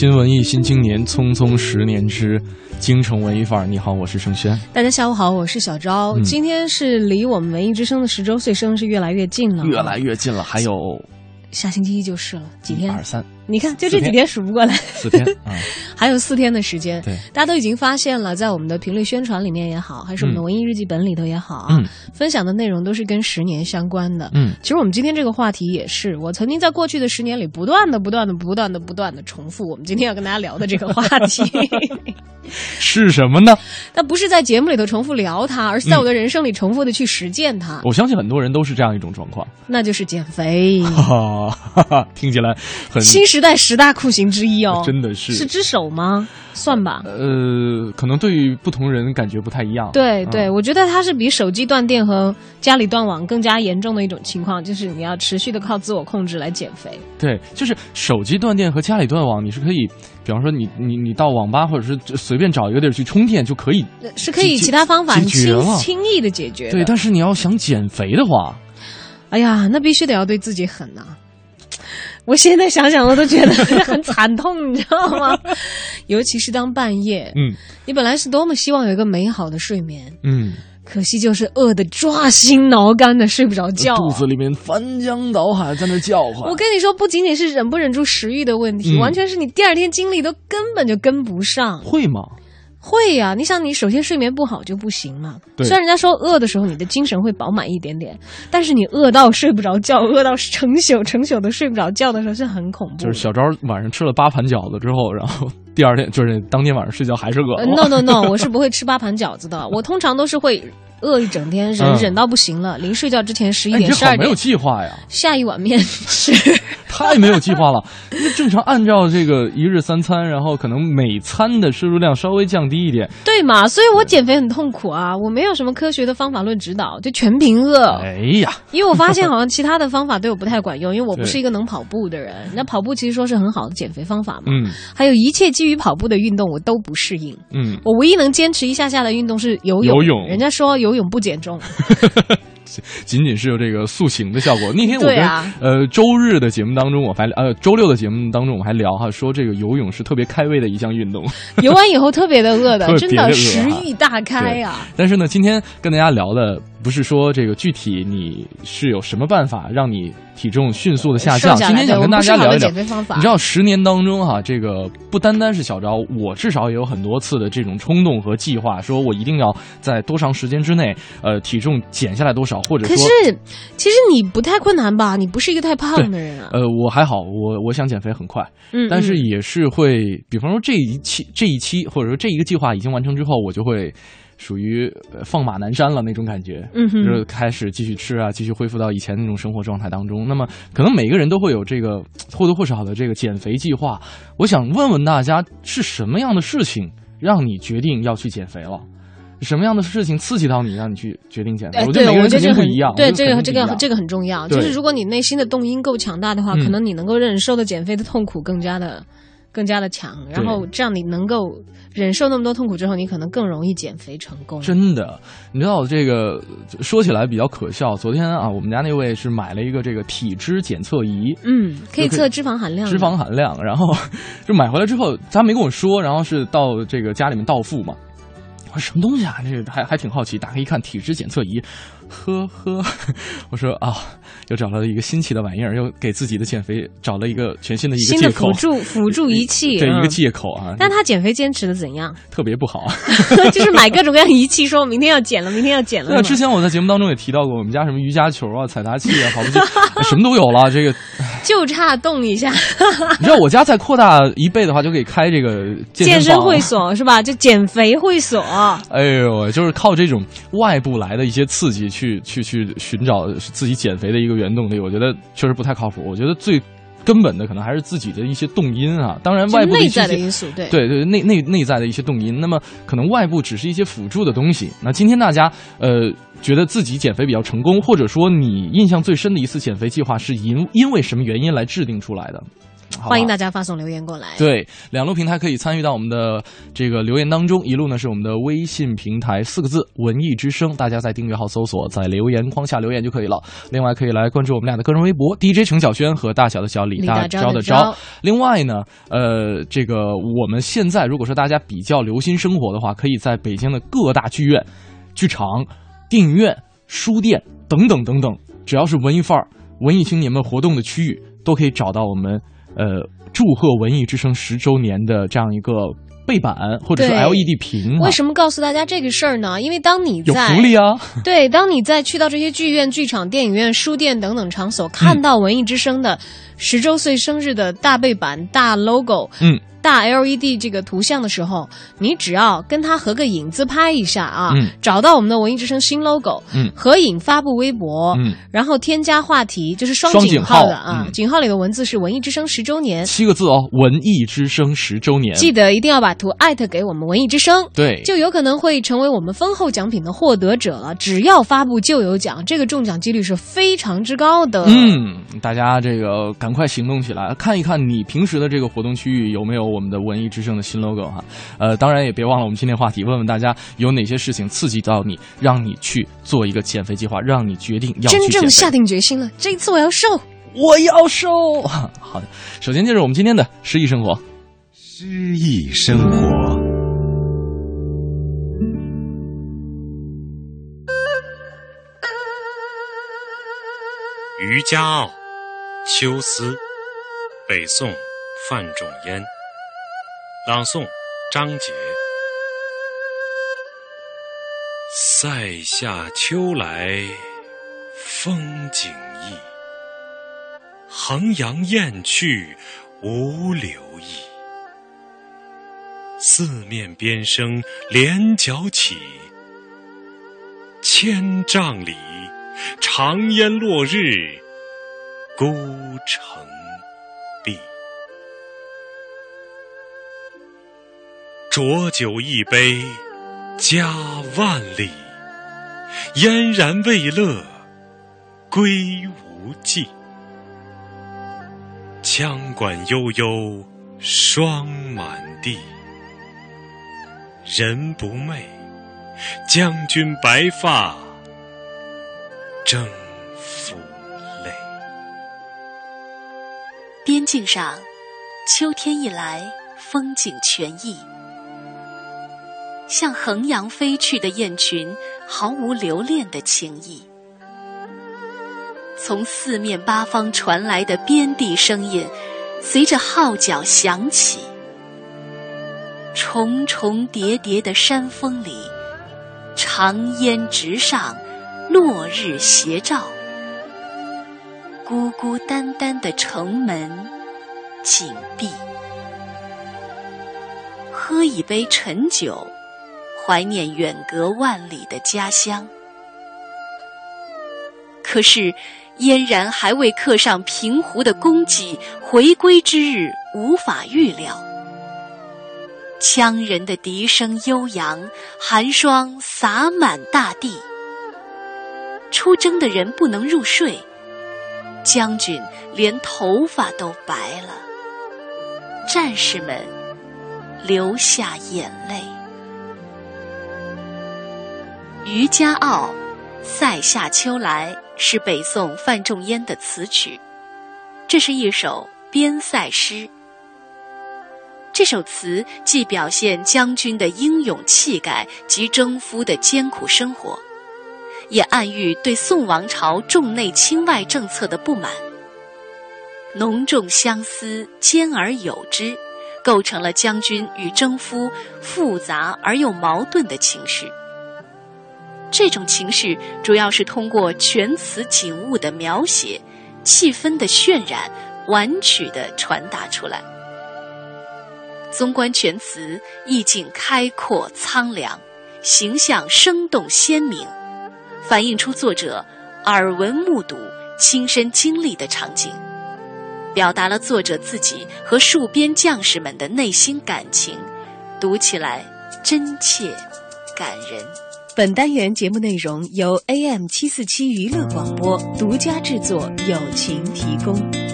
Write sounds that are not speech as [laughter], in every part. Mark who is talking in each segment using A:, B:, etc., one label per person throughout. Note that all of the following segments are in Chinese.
A: 新文艺新青年，匆匆十年之京城文艺范儿。你好，我是盛轩。
B: 大家下午好，我是小昭。
A: 嗯
B: 今天是离我们文艺之声的十周岁生日越来越近了，
A: 越来越近了，还有
B: 下星期一就是了，几天？
A: 二三
B: 你看，就这几天数不过来，
A: 四天 [laughs] 啊，
B: 还有四天的时间。
A: 对，
B: 大家都已经发现了，在我们的频率宣传里面也好，还是我们的
A: 嗯
B: 文艺日记本里头也好啊，
A: 嗯
B: 分享的内容都是跟十年相关的。
A: 嗯，
B: 其实我们今天这个话题也是，我曾经在过去的十年里不断的、不断的、不断的、不断的重复我们今天要跟大家聊的这个话题。[laughs]
A: 是什么呢？
B: 但不是在节目里头重复聊它，而是在我的人生里重复的去实践它，
A: 我相信很多人都是这样一种状况。
B: 那就是减肥。
A: 哈哈哈，听起来很
B: 新时代十大酷刑之一哦，
A: 真的是
B: 是之首吗？算吧。
A: 呃，可能对于不同人感觉不太一样。
B: 对对，
A: 嗯
B: 我觉得它是比手机断电和家里断网更加严重的一种情况，就是你要持续的靠自我控制来减肥。
A: 对，就是手机断电和家里断网，你是可以，比方说你你你到网吧或者是随便找一个地儿去充电就可以。
B: 呃是可以其他方法轻轻易的解决的。
A: 对，但是你要想减肥的话，
B: 哎呀，那必须得要对自己狠呐、我现在想想，我都觉得 [laughs] 很惨痛，你知道吗？[laughs] 尤其是当半夜，
A: 嗯
B: 你本来是多么希望有一个美好的睡眠，
A: 嗯，
B: 可惜就是饿得抓心挠肝的睡不着觉、啊，
A: 肚子里面翻江倒海在那叫唤。
B: 我跟你说，不仅仅是忍不忍住食欲的问题，
A: 嗯
B: 完全是你第二天精力都根本就跟不上。
A: 会吗？
B: 会呀、你想，你首先睡眠不好就不行嘛。
A: 对
B: 虽然人家说饿的时候你的精神会饱满一点点，但是你饿到睡不着觉，饿到成宿成宿的睡不着觉的时候是很恐怖。
A: 就是小昭晚上吃了八盘饺子之后，然后第二天就是当天晚上睡觉还是饿。
B: ，no no no，我是不会吃八盘饺子的，我通常都是会饿一整天，忍、
A: 嗯
B: 忍到不行了，临睡觉之前十一点、十二点
A: 没有计划呀，
B: 下一碗面 [laughs] 吃。
A: 太没有计划了。那正常按照这个一日三餐，然后可能每餐的摄入量稍微降低一点。
B: 对嘛？所以我减肥很痛苦啊，我没有什么科学的方法论指导，就全凭饿。
A: 哎呀，
B: 因为我发现好像其他的方法对我不太管用，因为我不是一个能跑步的人。那跑步其实说是很好的减肥方法嘛，
A: 嗯
B: 还有一切基于跑步的运动我都不适应。
A: 嗯，
B: 我唯一能坚持一下下的运动是游泳。
A: 游泳
B: 人家说游泳不减重，[laughs]
A: 仅仅是有这个塑形的效果。那天我跟、
B: 啊
A: 呃周日的节目当中，我还呃周六的节目当中，我们还聊哈，说这个游泳是特别开胃的一项运动。
B: 游完以后特别的饿的 [laughs] 真的食欲大开啊！
A: 但是呢，今天跟大家聊的不是说这个具体你是有什么办法让你体重迅速的下降，今天想跟大家聊一聊
B: 减。肥方法。
A: 你知道十年当中哈、这个不单单是小昭，我至少也有很多次的这种冲动和计划，说我一定要在多长时间之内，呃，体重减下来多少，或者说，
B: 可是其实你不太困难吧？你不是一个太胖的人啊。
A: 呃，我还好，我我想减肥很快，
B: 嗯，
A: 但是
B: 嗯
A: 也是会，比方说这一期这一期或者说这一个计划已经完成之后，我就会属于呃放马南山了那种感觉。
B: 嗯哼
A: 就是开始继续吃啊，继续恢复到以前那种生活状态当中。那么，可能每个人都会有这个 [tsk] 或多或少的这个减肥计划。我想问问大家，是什么样的事情让你决定要去减肥了？什么样的事情刺激到你，让你去决定减肥？
B: 哎，
A: 我觉得每个人
B: 我觉得这很
A: 肯定不一样。
B: 对，这个这个这个很重要。就是如果你内心的动因够强大的话，
A: 嗯
B: 可能你能够忍受的减肥的痛苦更加的更加的强，然后这样你能够忍受那么多痛苦之后，你可能更容易减肥成功。
A: 真的，你知道这个说起来比较可笑。昨天啊，我们家那位是买了一个这个体脂检测仪，
B: 嗯，可以测脂肪含量，
A: 脂肪含量，然后就买回来之后，他没跟我说，然后是到这个家里面到付嘛。我说什么东西啊？这个还还挺好奇，打开一看，体脂检测仪，呵呵，[laughs] 我说啊，又找了一个新奇的玩意儿，又给自己的减肥找了一个全新的一个借口
B: 新的辅，[laughs] 助辅助仪器，
A: 对、
B: 嗯
A: 一个借口啊，
B: 但他减肥坚持的怎样？
A: 特别不好。[laughs]
B: 就是买各种各样仪器，说明天要减了，明天要减了。
A: 那之前我在节目当中也提到过，我们家什么瑜伽球啊、踩踏器啊、跑步机，什么都有了。这个
B: 就差动一下，
A: 你知道，我家再扩大一倍的话，就可以开这个健
B: 健身会所是吧？就减肥会所。
A: 哎呦，就是靠这种外部来的一些刺激去去去去寻找自己减肥的一个原动力，我觉得确实不太靠谱。我觉得最根本的可能还是自己的一些动因啊。当然，外部
B: 的
A: 一些
B: 在的因素，对
A: 对对内内内在的一些动因，那么可能外部只是一些辅助的东西。那今天大家呃觉得自己减肥比较成功，或者说你印象最深的一次减肥计划是因因为什么原因来制定出来的？
B: 欢迎大家发送留言过来。
A: 对，两路平台可以参与到我们的这个留言当中。一路呢是我们的微信平台四个字“文艺之声”，大家在订阅号搜索，在留言框下留言就可以了。另外可以来关注我们俩的个人微博 DJ 程小轩和大小的小李
B: 李大
A: 大钊的
B: 钊的钊
A: 另外呢，呃，这个我们现在如果说大家比较留心生活的话，可以在北京的各大剧院、剧场、电影院、书店等等等等，只要是文艺范儿、文艺青年们活动的区域，都可以找到我们呃祝贺文艺之声十周年的这样一个背板或者是 LED 屏、啊。
B: 为什么告诉大家这个事儿呢？因为当你
A: 有
B: 在
A: 福利啊？
B: 对，当你在去到这些剧院、剧场、电影院、书店等等场所，看到文艺之声的十周岁生日的大背板、大 logo、
A: 嗯，
B: 大 LED 这个图像的时候，你只要跟它合个影，自拍一下啊，
A: 嗯
B: 找到我们的文艺之声新 logo，
A: 嗯
B: 合影发布微博，
A: 嗯，
B: 然后添加话题，就是双
A: 双井
B: 井号的
A: 号
B: 啊，
A: 嗯
B: 井号里的文字是文艺之声十周年。
A: 七个字哦，文艺之声十周年。
B: 记得一定要把图艾特给我们文艺之声，
A: 对，
B: 就有可能会成为我们丰厚奖品的获得者了。只要发布就有奖，这个中奖几率是非常之高的。，
A: 嗯，大家这个赶快行动起来，看一看你平时的这个活动区域有没有我们的文艺之声的新 logo 哈。呃，当然也别忘了我们今天话题，问问大家有哪些事情刺激到你，让你去做一个减肥计划，让你决定要。
B: 真正下定决心了，这一次我要瘦。
A: 我要瘦。好的，首先就是我们今天的诗意生活。
C: 诗意生活。
D: 渔家傲·秋思，北宋范仲淹。朗诵：张杰。塞下秋来风景异，衡阳雁去无留意。四面边声连角起，千丈里长烟落日孤城闭。浊酒一杯家万里，燕然未勒归无计。羌管悠悠霜满地，人不寐，将军白发征服
E: 境上，秋天一来，风景全异。向衡阳飞去的雁群，毫无留恋的情意。从四面八方传来的边地声音，随着号角响起。重重叠叠的山峰里，长烟直上，落日斜照。孤孤单单的城门紧闭。喝一杯陈酒，怀念远隔万里的家乡。可是，嫣然还未刻上平湖的功绩，回归之日无法预料。羌人的笛声悠扬，寒霜洒满大地。出征的人不能入睡，将军连头发都白了。战士们流下眼泪。《渔家傲·塞下秋来》是北宋范仲淹的词曲，这是一首边塞诗。这首词既表现将军的英勇气概及征夫的艰苦生活，也暗喻对宋王朝重内轻外政策的不满。浓重相思，兼而有之，构成了将军与征夫复杂而又矛盾的情绪。这种情绪主要是通过全词景物的描写、气氛的渲染、婉曲的传达出来。纵观全词，意境开阔苍凉，形象生动鲜明，反映出作者耳闻目睹、亲身经历的场景。表达了作者自己和戍边将士们的内心感情，读起来真切感人。
B: 本单元节目内容由 AM 七四七娱乐广播独家制作，友情提供。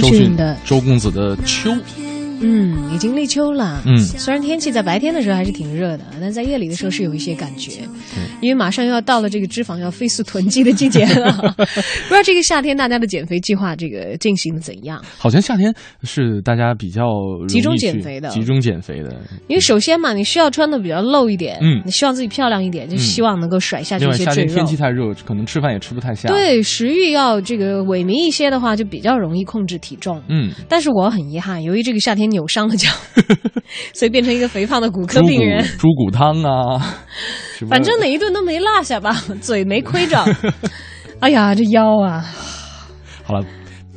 B: 周
A: 迅
B: 迅的
A: 周公子的《秋》。
B: 嗯，已经立秋了。
A: 嗯
B: 虽然天气在白天的时候还是挺热的，但在夜里的时候是有一些感觉，因为马上又要到了这个脂肪要飞速囤积的季节了。[laughs] 不知道这个夏天大家的减肥计划这个进行的怎样？
A: 好像夏天是大家比较
B: 集中减肥的
A: 集中减肥的。
B: 因为首先嘛，你需要穿的比较露一点，
A: 嗯
B: 你希望自己漂亮一点，就希望能够甩下去
A: 另外，
B: 一些赘肉
A: 夏天天气。太热，可能吃饭也吃不太下。，
B: 对，食欲要这个萎靡一些的话，就比较容易控制体重。
A: 嗯，
B: 但是我很遗憾，由于这个夏天扭伤了脚，[laughs] 所以变成一个肥胖的骨科病人。
A: 猪骨汤啊，
B: 反正哪一顿都没落下吧，[laughs] 嘴没亏着。[laughs] 哎呀，这腰啊，
A: 好了。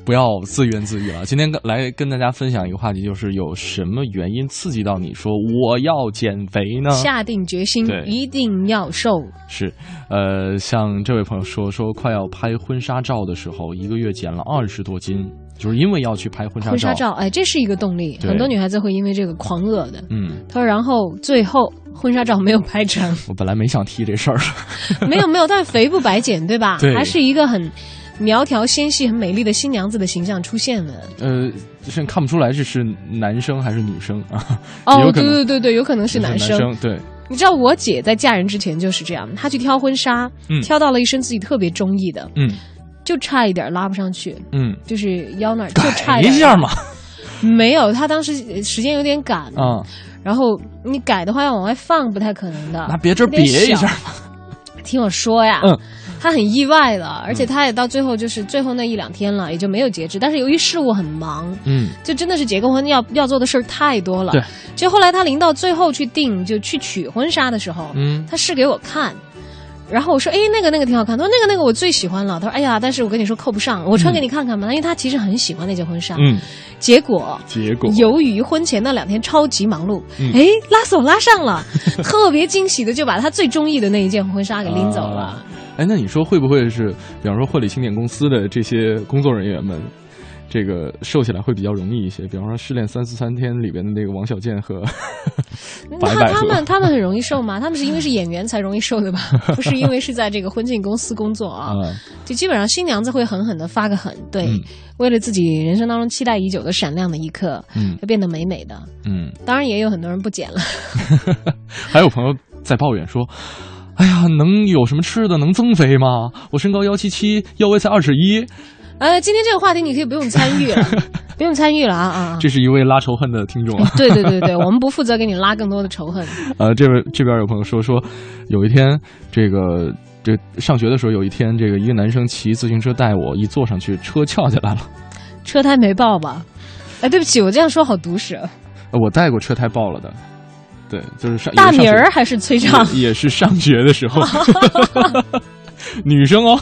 A: 不要自怨自艾了。今天跟来跟大家分享一个话题，就是有什么原因刺激到你说我要减肥呢？
B: 下定决心一定要瘦。
A: 是，呃，像这位朋友说，说快要拍婚纱照的时候，一个月减了二十多斤，就是因为要去拍婚纱照。
B: 婚纱照，哎，这是一个动力，很多女孩子会因为这个狂饿的。
A: 嗯，
B: 她说，然后最后婚纱照没有拍成，[laughs]
A: 我本来没想提这事儿。[laughs]
B: 没有没有，但是肥不白减，对吧？
A: 对
B: 还是一个很苗条纤细、很美丽的新娘子的形象出现了。
A: 呃，现在看不出来这是男生还是女生啊？[laughs]
B: 哦，对对对对，有可能是
A: 男
B: 男生。
A: 对，
B: 你知道我姐在嫁人之前就是这样，她去挑婚纱，
A: 嗯
B: 挑到了一身自己特别中意的，
A: 嗯
B: 就差一点拉不上去，
A: 嗯，
B: 就是腰那儿 [laughs] 就差
A: 改
B: 一点。
A: 一下嘛。
B: 没有，他当时呃时间有点赶，
A: 啊，
B: 然后你改的话要往外放，不太可能的。
A: 拿别针别一下。[laughs]
B: 听我说呀，
A: 嗯
B: 他很意外的，而且他也到最后就是最后那一两天了，也就没有截肢。但是由于事务很忙，
A: 嗯
B: 就真的是结个婚要要做的事儿太多了。
A: 对，
B: 就后来他临到最后去定就去取婚纱的时候，
A: 嗯
B: 他试给我看。然后我说：“哎，那个那个挺好看。”他说：“那个那个我最喜欢了。”他说：“哎呀，但是我跟你说扣不上，我穿给你看看吧。因为他其实很喜欢那件婚纱。
A: 嗯，
B: 结果
A: 结果
B: 由于婚前那两天超级忙碌，
A: 嗯
B: 哎、拉手拉上了，[laughs] 特别惊喜的就把他最中意的那一件婚纱给拎走了。
A: 啊哎，那你说会不会是，比方说婚礼庆典公司的这些工作人员们，这个瘦起来会比较容易一些？比方说《失恋三四三天》里边的那个王小贱和
B: 他他们他们很容易瘦吗？[laughs] 他们是因为是演员才容易瘦的吧？[laughs] 不是因为是在这个婚庆公司工作啊。
A: 啊，
B: 就基本上新娘子会狠狠的发个狠，对，
A: 嗯
B: 为了自己人生当中期待已久的闪亮的一刻，
A: 嗯
B: 要变得美美的。
A: 嗯，
B: 当然也有很多人不减了，[laughs]
A: 还有朋友在抱怨说。哎呀，能有什么吃的能增肥吗？我身高幺七七，腰围才二尺一。
B: 呃，今天这个话题你可以不用参与了，[laughs] 不用参与了啊啊！
A: 这是一位拉仇恨的听众啊。[laughs]
B: 对对对对，我们不负责给你拉更多的仇恨。[laughs]
A: 呃，这边这边有朋友说说，有一天这个这上学的时候，有一天这个一个男生骑自行车带我，一坐上去车翘起来了。
B: 车胎没爆吧？哎，对不起，我这样说好毒舌。
A: 呃我带过车胎爆了的，对，就是上
B: 大
A: 也是上学
B: 明儿还是崔畅？
A: 也也是上学的时候，女生哦，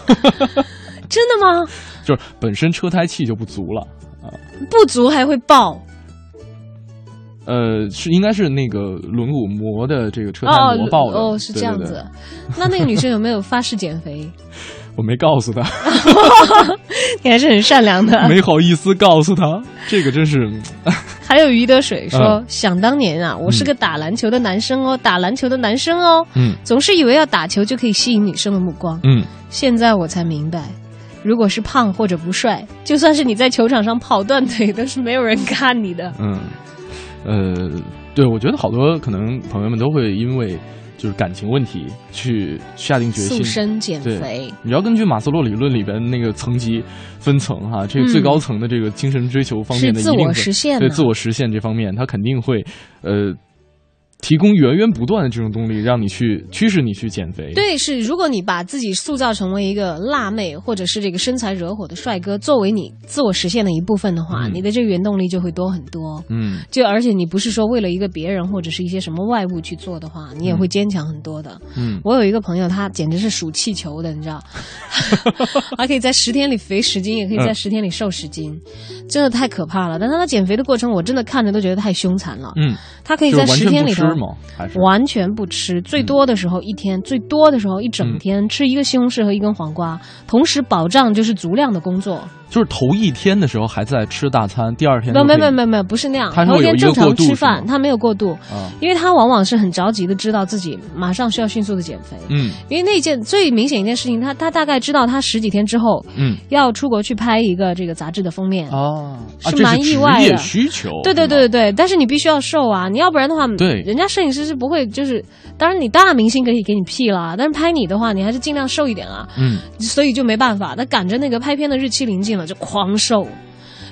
B: 真的吗？
A: 就是本身车胎气就不足了啊，
B: 不足还会爆？
A: 呃，是应该是那个轮毂磨的这个车胎
B: 哦
A: 磨爆的，
B: 哦，是
A: 对对对
B: 这样子。[laughs] 那那个女生有没有发誓减肥？[laughs]
A: 我没告诉她，[laughs]
B: 你还是很善良的。
A: 没好意思告诉她，这个真是，
B: 还有余德水说，
A: 嗯
B: 想当年啊，我是个打篮球的男生哦，打篮球的男生哦，
A: 嗯
B: 总是以为要打球就可以吸引女生的目光。
A: 嗯，
B: 现在我才明白，如果是胖或者不帅，就算是你在球场上跑断腿，都是没有人看你的。
A: 嗯，呃，对，我觉得好多可能朋友们都会因为就是感情问题去下定决心。
B: 塑身减肥，
A: 你要根据马斯洛理论里边那个层级分层哈，这个最高层的这个精神追求方面的
B: 嗯自我实现的。
A: 对自我实现这方面，他肯定会呃提供源源不断的这种动力，让你去驱使你去减肥。
B: 对，是如果你把自己塑造成为一个辣妹，或者是这个身材惹火的帅哥，作为你自我实现的一部分的话，
A: 嗯
B: 你的这个原动力就会多很多。
A: 嗯
B: 就而且你不是说为了一个别人或者是一些什么外物去做的话，你也会坚强很多的。
A: 嗯
B: 我有一个朋友，他简直是数气球的，你知道，[laughs] 他可以在十天里肥十斤，也可以在
A: 嗯
B: 十天里瘦十斤，真的太可怕了。但是他减肥的过程，我真的看着都觉得太凶残了。
A: 嗯，
B: 他可以在十天里头
A: 吗？还是
B: 完全不吃，最多的时候一天，最多的时候一整天、吃一个西红柿和一根黄瓜，同时保障就是足量的工作。
A: 就是头一天的时候还在吃大餐，第二天
B: 没
A: 就可以
B: 没没没没，不是那样。
A: 他
B: 头一天正常吃饭他没有过度，
A: 啊。
B: 因为他往往是很着急的，知道自己马上需要迅速的减肥。
A: 嗯。
B: 因为那件最明显一件事情，他他大概知道他十几天之后
A: 嗯。
B: 要出国去拍一个这个杂志的封面。
A: 哦，啊
B: 是蛮意外的。
A: 需求，
B: 对对对对对，但是你必须要瘦啊，你要不然的话，
A: 对。
B: 人家摄影师是不会就是，当然你大明星可以给你 P 了，但是拍你的话，你还是尽量瘦一点啊，
A: 嗯。
B: 所以就没办法，他赶着那个拍片的日期临近了，就狂瘦。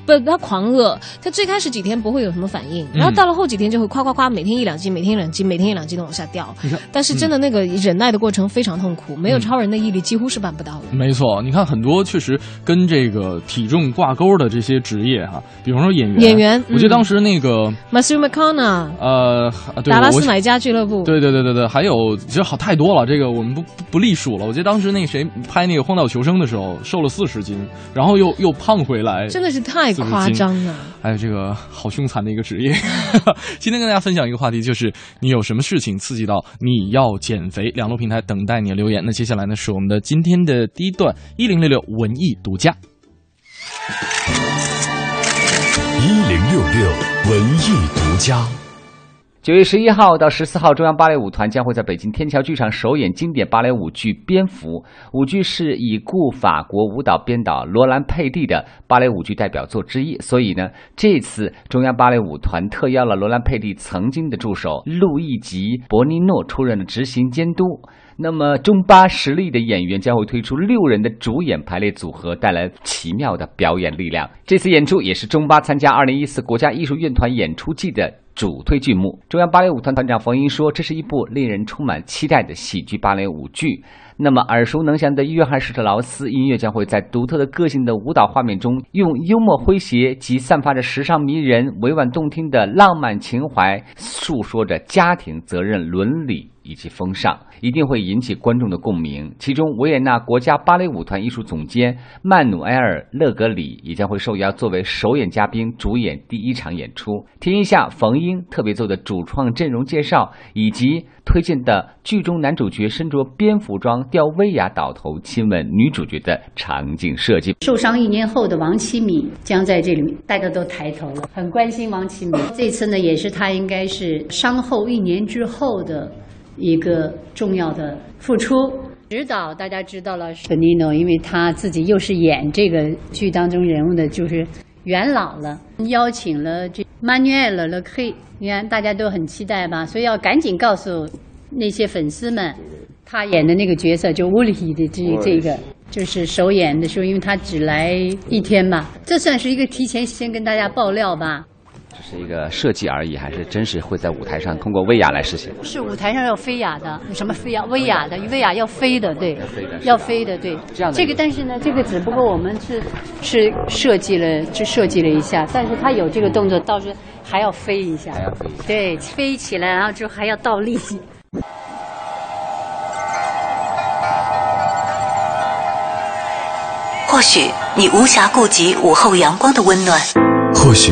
B: 不，他狂饿。他最开始几天不会有什么反应，然后
A: 嗯
B: 到了后几天就会夸夸夸，每天一两斤，每天一两斤，每天一两斤的往下掉。但是真的那个忍耐的过程非常痛苦，没有
A: 嗯
B: 超人的毅力几乎是办不到的。
A: 没错，你看很多确实跟这个体重挂钩的这些职业哈，比方说演员，
B: 演员嗯
A: 我记得当时那个
B: Matthew McConaughey，
A: 呃，对
B: 达拉斯买家俱乐部，
A: 对对对对对，还有其实好太多了，这个我们不不不隶数了。我记得当时那个谁拍那个《荒岛求生》的时候，瘦了四十斤，然后又又胖回来，
B: 真的是太夸张了。
A: 还有这个好凶残的一个职业。[laughs] 今天跟大家分享一个话题，就是你有什么事情刺激到你要减肥？两路平台等待你的留言。那接下来呢，是我们的今天的第一段一零六六文艺独家。
C: 一零六六文艺独家。
F: 九月十一号到十四号，中央芭蕾舞团将会在北京天桥剧场首演经典芭蕾舞剧《蝙蝠》。舞剧是已故法国舞蹈编导罗兰·佩蒂的芭蕾舞剧代表作之一，所以呢，这次中央芭蕾舞团特邀了罗兰·佩蒂曾经的助手路易吉·博尼诺出任了执行监督。那么，中巴实力的演员将会推出六人的主演排列组合，带来奇妙的表演力量。这次演出也是中巴参加二零一四国家艺术院团演出季的。主推剧目，中央芭蕾舞团团长冯英说：“这是一部令人充满期待的喜剧芭蕾舞剧。那么耳熟能详的约翰施特劳斯音乐将会在独特的个性的舞蹈画面中，用幽默诙谐及散发着时尚迷人、委婉动听的浪漫情怀，诉说着家庭责任、伦理。”以及风尚一定会引起观众的共鸣。其中，维也纳国家芭蕾舞团艺术总监曼努埃尔·勒格里也将会受邀作为首演嘉宾，主演第一场演出。听一下冯英特别做的主创阵容介绍，以及推荐的剧中男主角身着蝙蝠装吊威亚倒头亲吻女主角的场景设计。
G: 受伤一年后的王启敏将在这里，大家都抬头了，很关心王启敏。这次呢，也是他应该是伤后一年之后的。一个重要的付出，指导大家知道了 f e n i n o 因为他自己又是演这个剧当中人物的，就是元老了。邀请了这 Manuel Le c 你看大家都很期待吧？所以要赶紧告诉那些粉丝们，他演的那个角色就乌里的这这个，就是首演的时候，因为他只来一天嘛，这算是一个提前先跟大家爆料吧。
F: 是一个设计而已，还是真实会在舞台上通过威亚来实现？
G: 是舞台上要飞亚的，什么飞亚？威亚的，威亚要飞的，对，
F: 要飞的，
G: 要飞的，对。
F: 这样的
G: 这个，但是呢，这个只不过我们是是设计了，就设计了一下，但是他有这个动作，倒是还要飞一下，
F: 还要飞，
G: 对，飞起来，然后就还要倒立。
H: 或许你无暇顾及午后阳光的温暖，
C: 或许。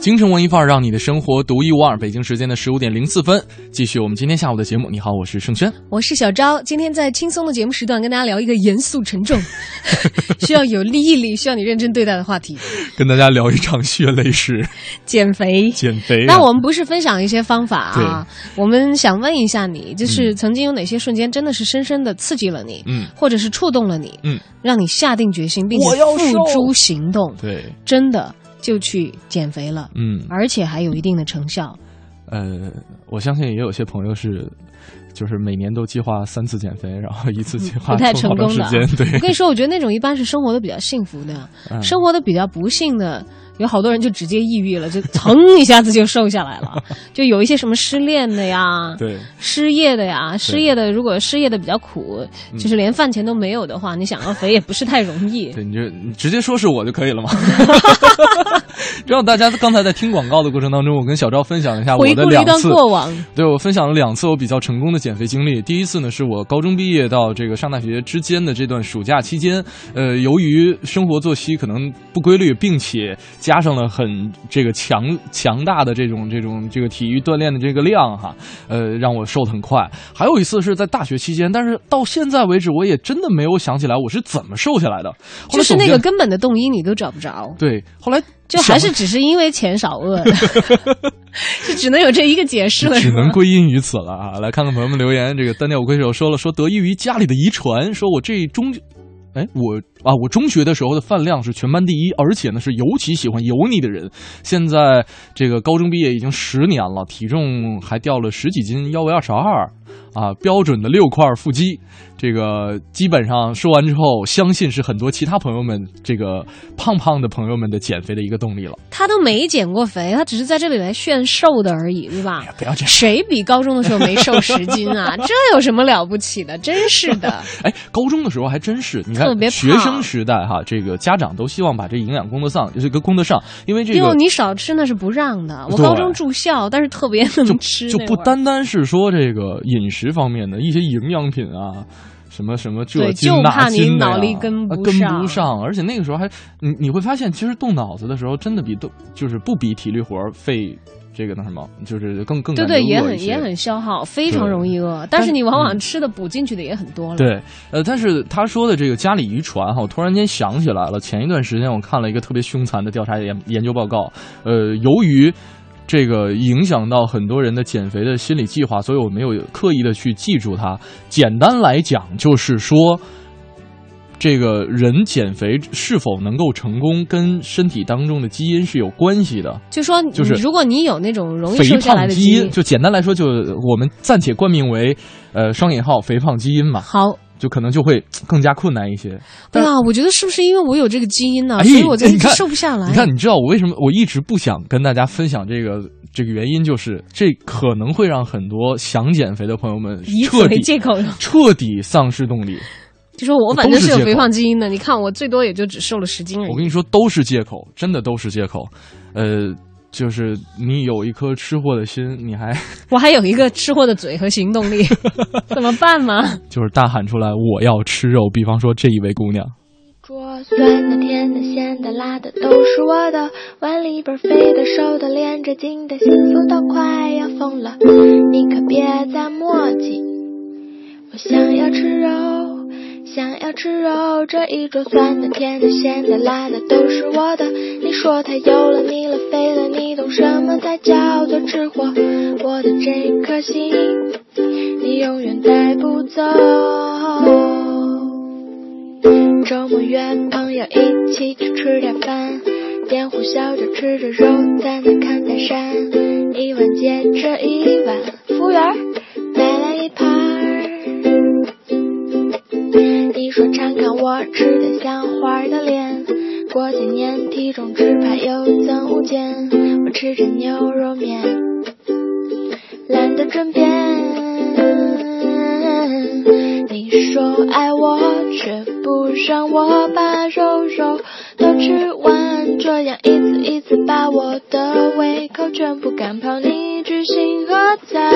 A: 京城文艺范儿，让你的生活独一无二。北京时间的十五点零四分，继续我们今天下午的节目。你好，我是盛轩，
B: 我是小昭。今天在轻松的节目时段，跟大家聊一个严肃沉重、[laughs] 需要有毅力、需要你认真对待的话题。
A: 跟大家聊一场血泪史——
B: 减肥。
A: 减肥。
B: 那我们不是分享一些方法啊，我们想问一下你，就是曾经有哪些瞬间真的是深深的刺激了你，嗯，或者是触动了你，嗯，让你下定决心并且付诸行动。
A: 对，
B: 真的。就去减肥了，嗯，而且还有一定的成效。
A: 呃，我相信也有些朋友是，就是每年都计划三次减肥，然后一次计划
B: 不太成功的。
A: 对，
B: 我跟你说，我觉得那种一般是生活的比较幸福的，生活的比较不幸的。有好多人就直接抑郁了，就噌一下子就瘦下来了。[laughs] 就有一些什么失恋的呀，
A: 对，
B: 失业的呀，失业的如果失业的比较苦，就是连饭钱都没有的话，你想要肥也不是太容易。
A: 对，你就你直接说是我就可以了嘛。[laughs] 让大家刚才在听广告的过程当中，我跟小赵分享一下我的两次
B: 过往。
A: 对我分享了两次我比较成功的减肥经历。第一次呢，是我高中毕业到这个上大学之间的这段暑假期间，呃，由于生活作息可能不规律，并且。加上了很这个强强大的这种这种这个体育锻炼的这个量哈，呃，让我瘦的很快。还有一次是在大学期间，但是到现在为止，我也真的没有想起来我是怎么瘦下来的。
B: 就是那个根本的动因你都找不着。
A: 对，后来
B: 就还是只是因为钱少饿，[laughs] 就只能有这一个解释了，
A: 只能归因于此了啊！来看看朋友们留言，这个单调龟手说了，说得益于家里的遗传，说我这中。哎，我啊，我中学的时候的饭量是全班第一，而且呢是尤其喜欢油腻的人。现在这个高中毕业已经十年了，体重还掉了十几斤，腰围二十二。啊，标准的六块腹肌，这个基本上说完之后，相信是很多其他朋友们这个胖胖的朋友们的减肥的一个动力了。
B: 他都没减过肥，他只是在这里来炫瘦的而已，对吧？
A: 不要这样。
B: 谁比高中的时候没瘦十斤啊？[laughs] 这有什么了不起的？真是的。
A: 哎，高中的时候还真是，你看，学生时代哈，这个家长都希望把这营养供得上，这个供得上，因为这个
B: 你少吃那是不让的。我高中住校，但是特别能吃，
A: 就不单单是说这个饮。食方面的一些营养品啊，什么什么这
B: 对就怕你脑力跟不
A: 啊跟不上，而且那个时候还你你会发现，其实动脑子的时候真的比动就是不比体力活儿费这个那什么，就是更更
B: 对对，也很也很消耗，非常容易饿。但是你往往
A: 嗯
B: 吃的补进去的也很多了。
A: 对，呃，但是他说的这个家里遗传哈，我突然间想起来了，前一段时间我看了一个特别凶残的调查研研究报告，呃，由于这个影响到很多人的减肥的心理计划，所以我没有刻意的去记住它。简单来讲，就是说。这个人减肥是否能够成功，跟身体当中的基因是有关系的。
B: 就说
A: 就是
B: 如果你有那种容易
A: 肥
B: 瘦下来
A: 胖基
B: 的基因，
A: 就简单来说，就我们暂且冠名为呃双引号肥胖基因嘛。
B: 好，
A: 就可能就会更加困难一些。
B: 对啊，我觉得是不是因为我有这个基因呢？
A: 哎，
B: 所以我就瘦不下来。
A: 你看，你知道我为什么我一直不想跟大家分享这个这个原因，就是这可能会让很多想减肥的朋友们彻底
B: 为借口
A: 彻底丧失动力。
B: 就说我反正是有肥胖基因的，你看我最多也就只瘦了十斤而已。
A: 我跟你说，都是借口，真的都是借口。呃，就是你有一颗吃货的心，你还
B: 我还有一个吃货的嘴和行动力，[laughs] 怎么办嘛？
A: 就是大喊出来我要吃肉。比方说这一位姑娘，
I: 说酸的、甜的、咸的、辣的都是我的，碗里边肥的、瘦的、连着筋的，幸福都快要疯了，你可别再磨叽。我想要吃肉，想要吃肉，这一桌酸的、甜的、咸的、辣的都是我的。你说它油了、腻了、肥了，你懂什么才叫做吃货？我的这颗心，你永远带不走。周末约朋友一起去吃点饭，点呼啸着吃着肉，在那看大山，一碗接着一碗，服务员再来一盘你说常看我吃的像花的脸，过几年体重只怕有增无减，我吃着牛肉面，懒得转变。你说爱我，却不让我把肉肉都吃完，这样一次一次把我的胃口全部赶跑。你居心何在？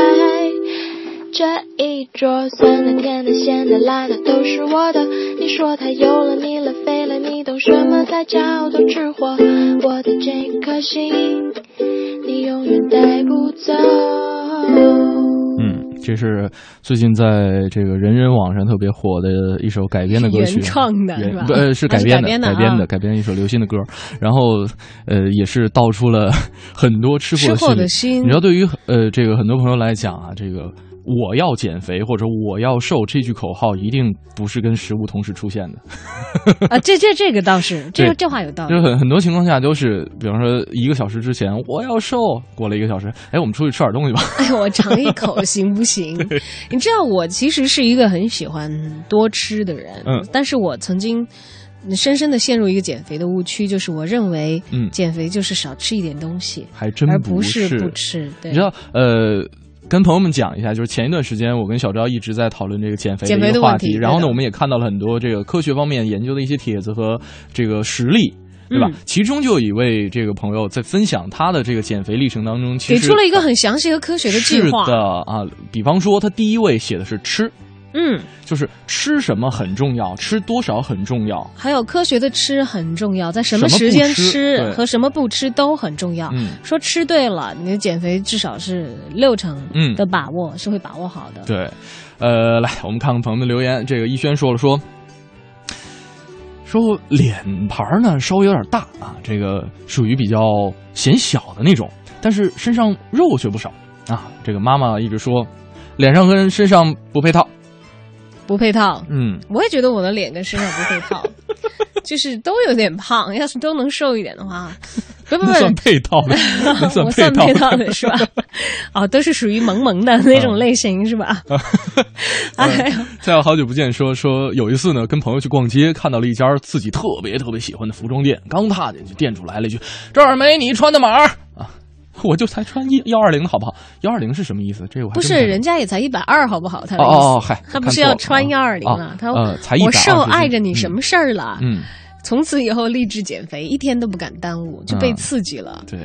I: 这一桌酸的、甜的、咸的、辣的都是我的。你说它油了、腻了、肥了，你懂什么才叫做吃货？我的这颗心，你永远带不走。
A: 嗯，这是最近在这个人人网上特别火的一首改编的歌曲，
B: 原创的是吧
A: 呃是改编的，
B: 改编的
A: 改编的，
B: 啊
A: 改编一首流行的歌，然后呃也是道出了很多吃货的心你知道，对于呃这个很多朋友来讲啊，这个。我要减肥或者我要瘦这句口号一定不是跟食物同时出现的，[laughs]
B: 啊，这这这个倒是，这这话有道理
A: 就。很很多情况下都是，比方说一个小时之前我要瘦，过了一个小时，哎，我们出去吃点东西吧。[laughs]
B: 哎，我尝一口行不行？[laughs] 你知道我其实是一个很喜欢多吃的人，
A: 嗯
B: 但是我曾经深深的陷入一个减肥的误区，就是我认为，
A: 嗯
B: 减肥就是少吃一点东西，
A: 还真
B: 而
A: 不
B: 是
A: 是
B: 不吃。对，
A: 你知道，呃，跟朋友们讲一下，就是前一段时间我跟小昭一直在讨论这个减肥
B: 减肥
A: 一个话题，
B: 题
A: 然后呢，我们也看到了很多这个科学方面研究的一些帖子和这个实例。对吧？
B: 嗯
A: 其中就有一位这个朋友在分享他的这个减肥历程当中，其实
B: 给出了一个很详细和科学的计划。
A: 是的啊，比方说他第一位写的是吃，
B: 嗯，
A: 就是吃什么很重要，吃多少很重要。
B: 还有科学的吃很重要，在什么时间
A: 吃
B: 和什么不吃都很重要。
A: 嗯
B: 说吃对了，你的减肥至少是六成
A: 嗯
B: 的把握、是会把握好的。
A: 对，呃，来，我们看看朋友们留言。这个逸轩说了说，说脸盘儿呢稍微有点大啊，这个属于比较显小的那种，但是身上肉却不少啊。这个妈妈一直说，脸上跟身上不配套。
B: 不配套。
A: 嗯，
B: 我也觉得我的脸跟身上不配套，[laughs] 就是都有点胖。要是都能瘦一点的话，[laughs] 不不不，
A: 算配套的，[laughs] 那算配套
B: 算配套的是吧？哦，都是属于萌萌的那
A: 嗯
B: 种类型是吧？
A: 再有好久不见说说有一次呢，跟朋友去逛街，看到了一家自己特别特别喜欢的服装店，刚踏进去，店主来了一句：“这儿没你穿的码儿啊！” [laughs] 我就才穿一幺二零的好不好？幺二零是什么意思？这个我
B: 不是，人家也才一百二，好不好？他的意思，
A: 哦哦嗨
B: 他不是要穿幺
A: 啊
B: 二零了
A: 啊，
B: 他
A: 呃才120
B: 我瘦
A: 斤
B: 碍着你
A: 嗯
B: 什么事儿了？
A: 嗯，
B: 从此以后励志减肥，一天都不敢耽误，就被
A: 嗯
B: 刺激了。
A: 对，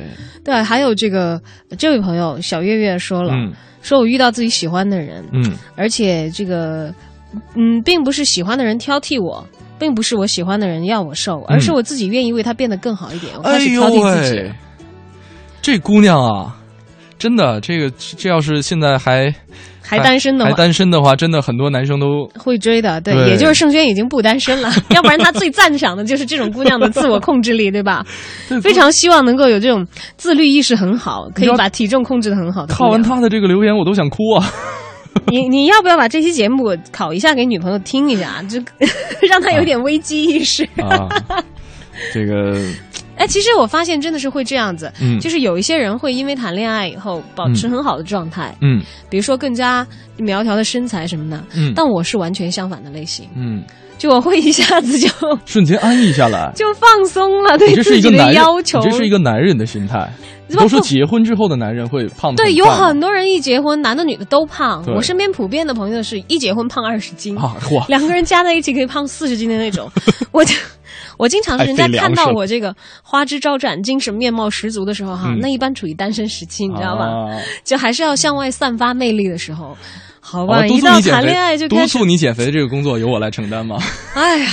B: 对，还有这个这位朋友小月月说了，
A: 嗯
B: 说我遇到自己喜欢的人，
A: 嗯
B: 而且这个嗯，并不是喜欢的人挑剔我，并不是我喜欢的人要我瘦，而是我自己愿意为他变得更好一点。我开始挑剔自己。
A: 喂，这姑娘啊，真的，这个这要是现在还
B: 还单身的话
A: 还单身的话，真的很多男生都
B: 会追的，对，
A: 对
B: 也就是盛轩已经不单身了，[laughs] 要不然他最赞赏的就是这种姑娘的自我控制力，对吧？非常希望能够有这种自律意识很好，可以把体重控制的很好的。
A: 看完他的这个留言，我都想哭啊。[laughs]
B: 你你要不要把这期节目考一下给女朋友听一下，就 [laughs] 让她有点危机意识？
A: 啊，[laughs] 这个
B: 哎，其实我发现真的是会这样子，
A: 嗯
B: 就是有一些人会因为谈恋爱以后保持
A: 嗯
B: 很好的状态，
A: 嗯
B: 比如说更加苗条的身材什么的，
A: 嗯
B: 但我是完全相反的类型，
A: 嗯，
B: 就我会一下子就 [laughs]
A: 瞬间安逸下来。
B: 就放松了，对自己的要求，
A: 这是一个男人的心态。
B: 不
A: 都说结婚之后的男人会胖
B: 对，有很多人一结婚，男的女的都胖。我身边普遍的朋友是一结婚胖二十斤，
A: 啊哇
B: 两个人加在一起可以胖四十斤的那种。[laughs] 我就我经常是人家看到我这个花枝招展、精神面貌十足的时候哈，
A: 嗯
B: 那一般处于单身时期，你知道吧？
A: 啊
B: 就还是要向外散发魅力的时候。好吧，一到谈恋爱就
A: 督
B: 开始
A: 促你减肥的这个工作由我来承担吗？
B: 哎呀，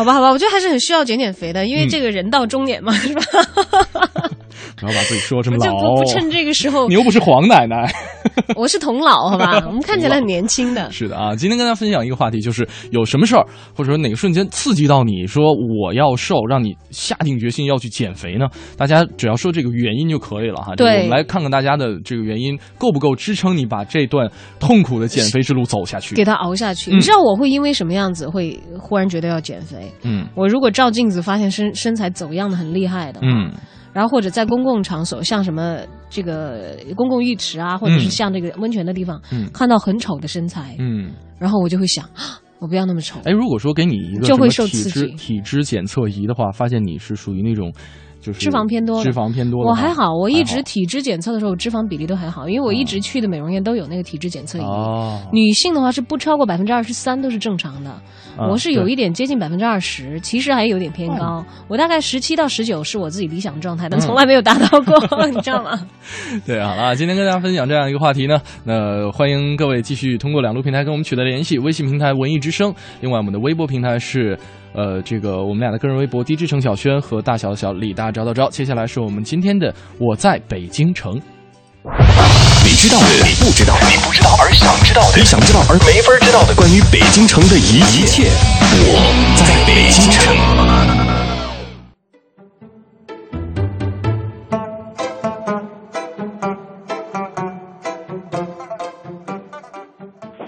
B: 好吧，好吧，我觉得还是很需要减减肥的，因为
A: 嗯
B: 这个人到中年嘛，是吧？[laughs] [laughs]
A: 不要把自己说这么
B: 就
A: 老，
B: 不不趁这个时候
A: 你又不是黄奶奶。[laughs]
B: 我是童老，好吧？我们看起来很年轻的。
A: 是的啊，今天跟大家分享一个话题，就是有什么事儿，或者说哪个瞬间刺激到你说我要瘦，让你下定决心要去减肥呢？大家只要说这个原因就可以了哈。
B: 对
A: 我们来看看大家的这个原因够不够支撑你把这段痛苦的减肥之路走下去。
B: 给他熬下去。
A: 嗯
B: 你知道我会因为什么样子会忽然觉得要减肥？
A: 嗯
B: 我如果照镜子发现身身材走样的很厉害的，
A: 嗯
B: 然后或者在公共场所，像什么这个公共浴池啊，或者是
A: 嗯
B: 像这个温泉的地方，
A: 嗯
B: 看到很丑的身材，
A: 嗯。
B: 然后我就会想，啊我不要那么丑。
A: 哎，如果说给你一个
B: 就会受刺激
A: 脂体脂检测仪的话，发现你是属于那种就是
B: 脂肪偏多，
A: 脂肪偏多，
B: 我还好，我一直体脂检测的时候脂肪比例都还好，因为我一直去的美容院都有那个体脂检测仪。
A: 哦
B: 女性的话是不超过百分之二十三都是正常的，
A: 啊
B: 我是有一点接近百分之二十，其实还有点偏高。我大概十七到十九是我自己理想状态，但
A: 嗯
B: 从来没有达到过，[laughs] 你知道吗？
A: 对，好了，今天跟大家分享这样一个话题呢，那欢迎各位继续通过两路平台跟我们取得联系，微信平台文艺之声，另外我们的微博平台是。呃，这个我们俩的个人微博 DJ 程小轩和大小小李大招招招。接下来是我们今天的我在北京城。
C: 你知道的，你不知道的，你不知道而想知道的，你想知道而没法知道的，关于北京城的一切，我在北京城。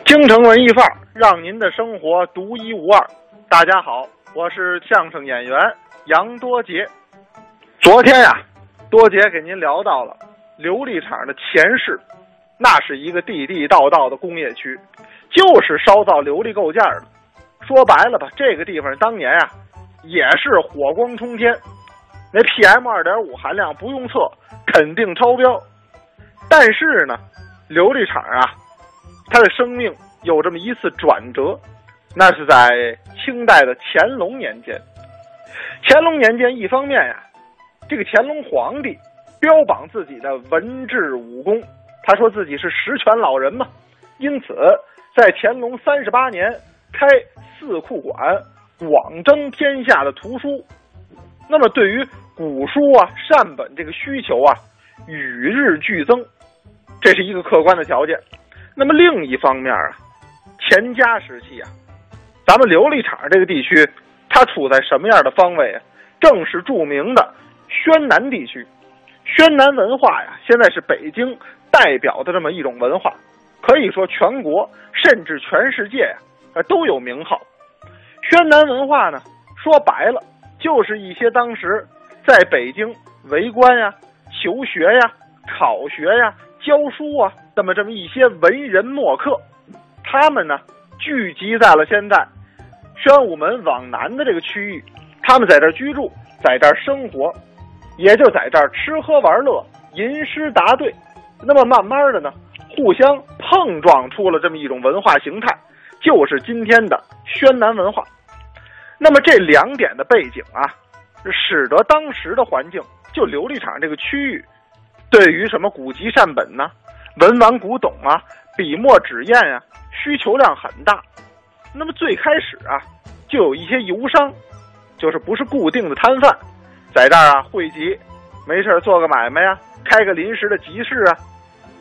J: 京城文艺范儿，让您的生活独一无二。大家好，我是相声演员杨多杰。昨天呀、多杰给您聊到了琉璃厂的前世，那是一个地地道道的工业区，就是烧造琉璃构件的。说白了吧，这个地方当年啊，也是火光冲天，那 PM 二点五含量不用测，肯定超标。但是呢，琉璃厂啊，它的生命有这么一次转折，那是在清代的乾隆年间。乾隆年间，一方面呀，这个乾隆皇帝标榜自己的文治武功，他说自己是十全老人嘛，因此在乾隆三十八年开四库馆，广征天下的图书。那么对于古书啊、善本这个需求啊，与日俱增，这是一个客观的条件。那么另一方面啊，乾嘉时期啊，咱们琉璃厂这个地区，它处在什么样的方位啊？正是著名的宣南地区。宣南文化呀，现在是北京代表的这么一种文化，可以说全国甚至全世界呀，呃都有名号。宣南文化呢，说白了就是一些当时在北京为官呀、求学呀、考学呀、教书啊，那么这么一些文人墨客，他们呢聚集在了现在宣武门往南的这个区域，他们在这居住，在这儿生活，也就在这儿吃喝玩乐、吟诗答对。那么慢慢的呢，互相碰撞出了这么一种文化形态，就是今天的宣南文化。那么这两点的背景啊，使得当时的环境，就琉璃厂这个区域，对于什么古籍善本呐、文玩古董啊、笔墨纸砚呀、需求量很大。那么最开始啊，就有一些游商，就是不是固定的摊贩，在这儿啊汇集，没事做个买卖呀，开个临时的集市啊。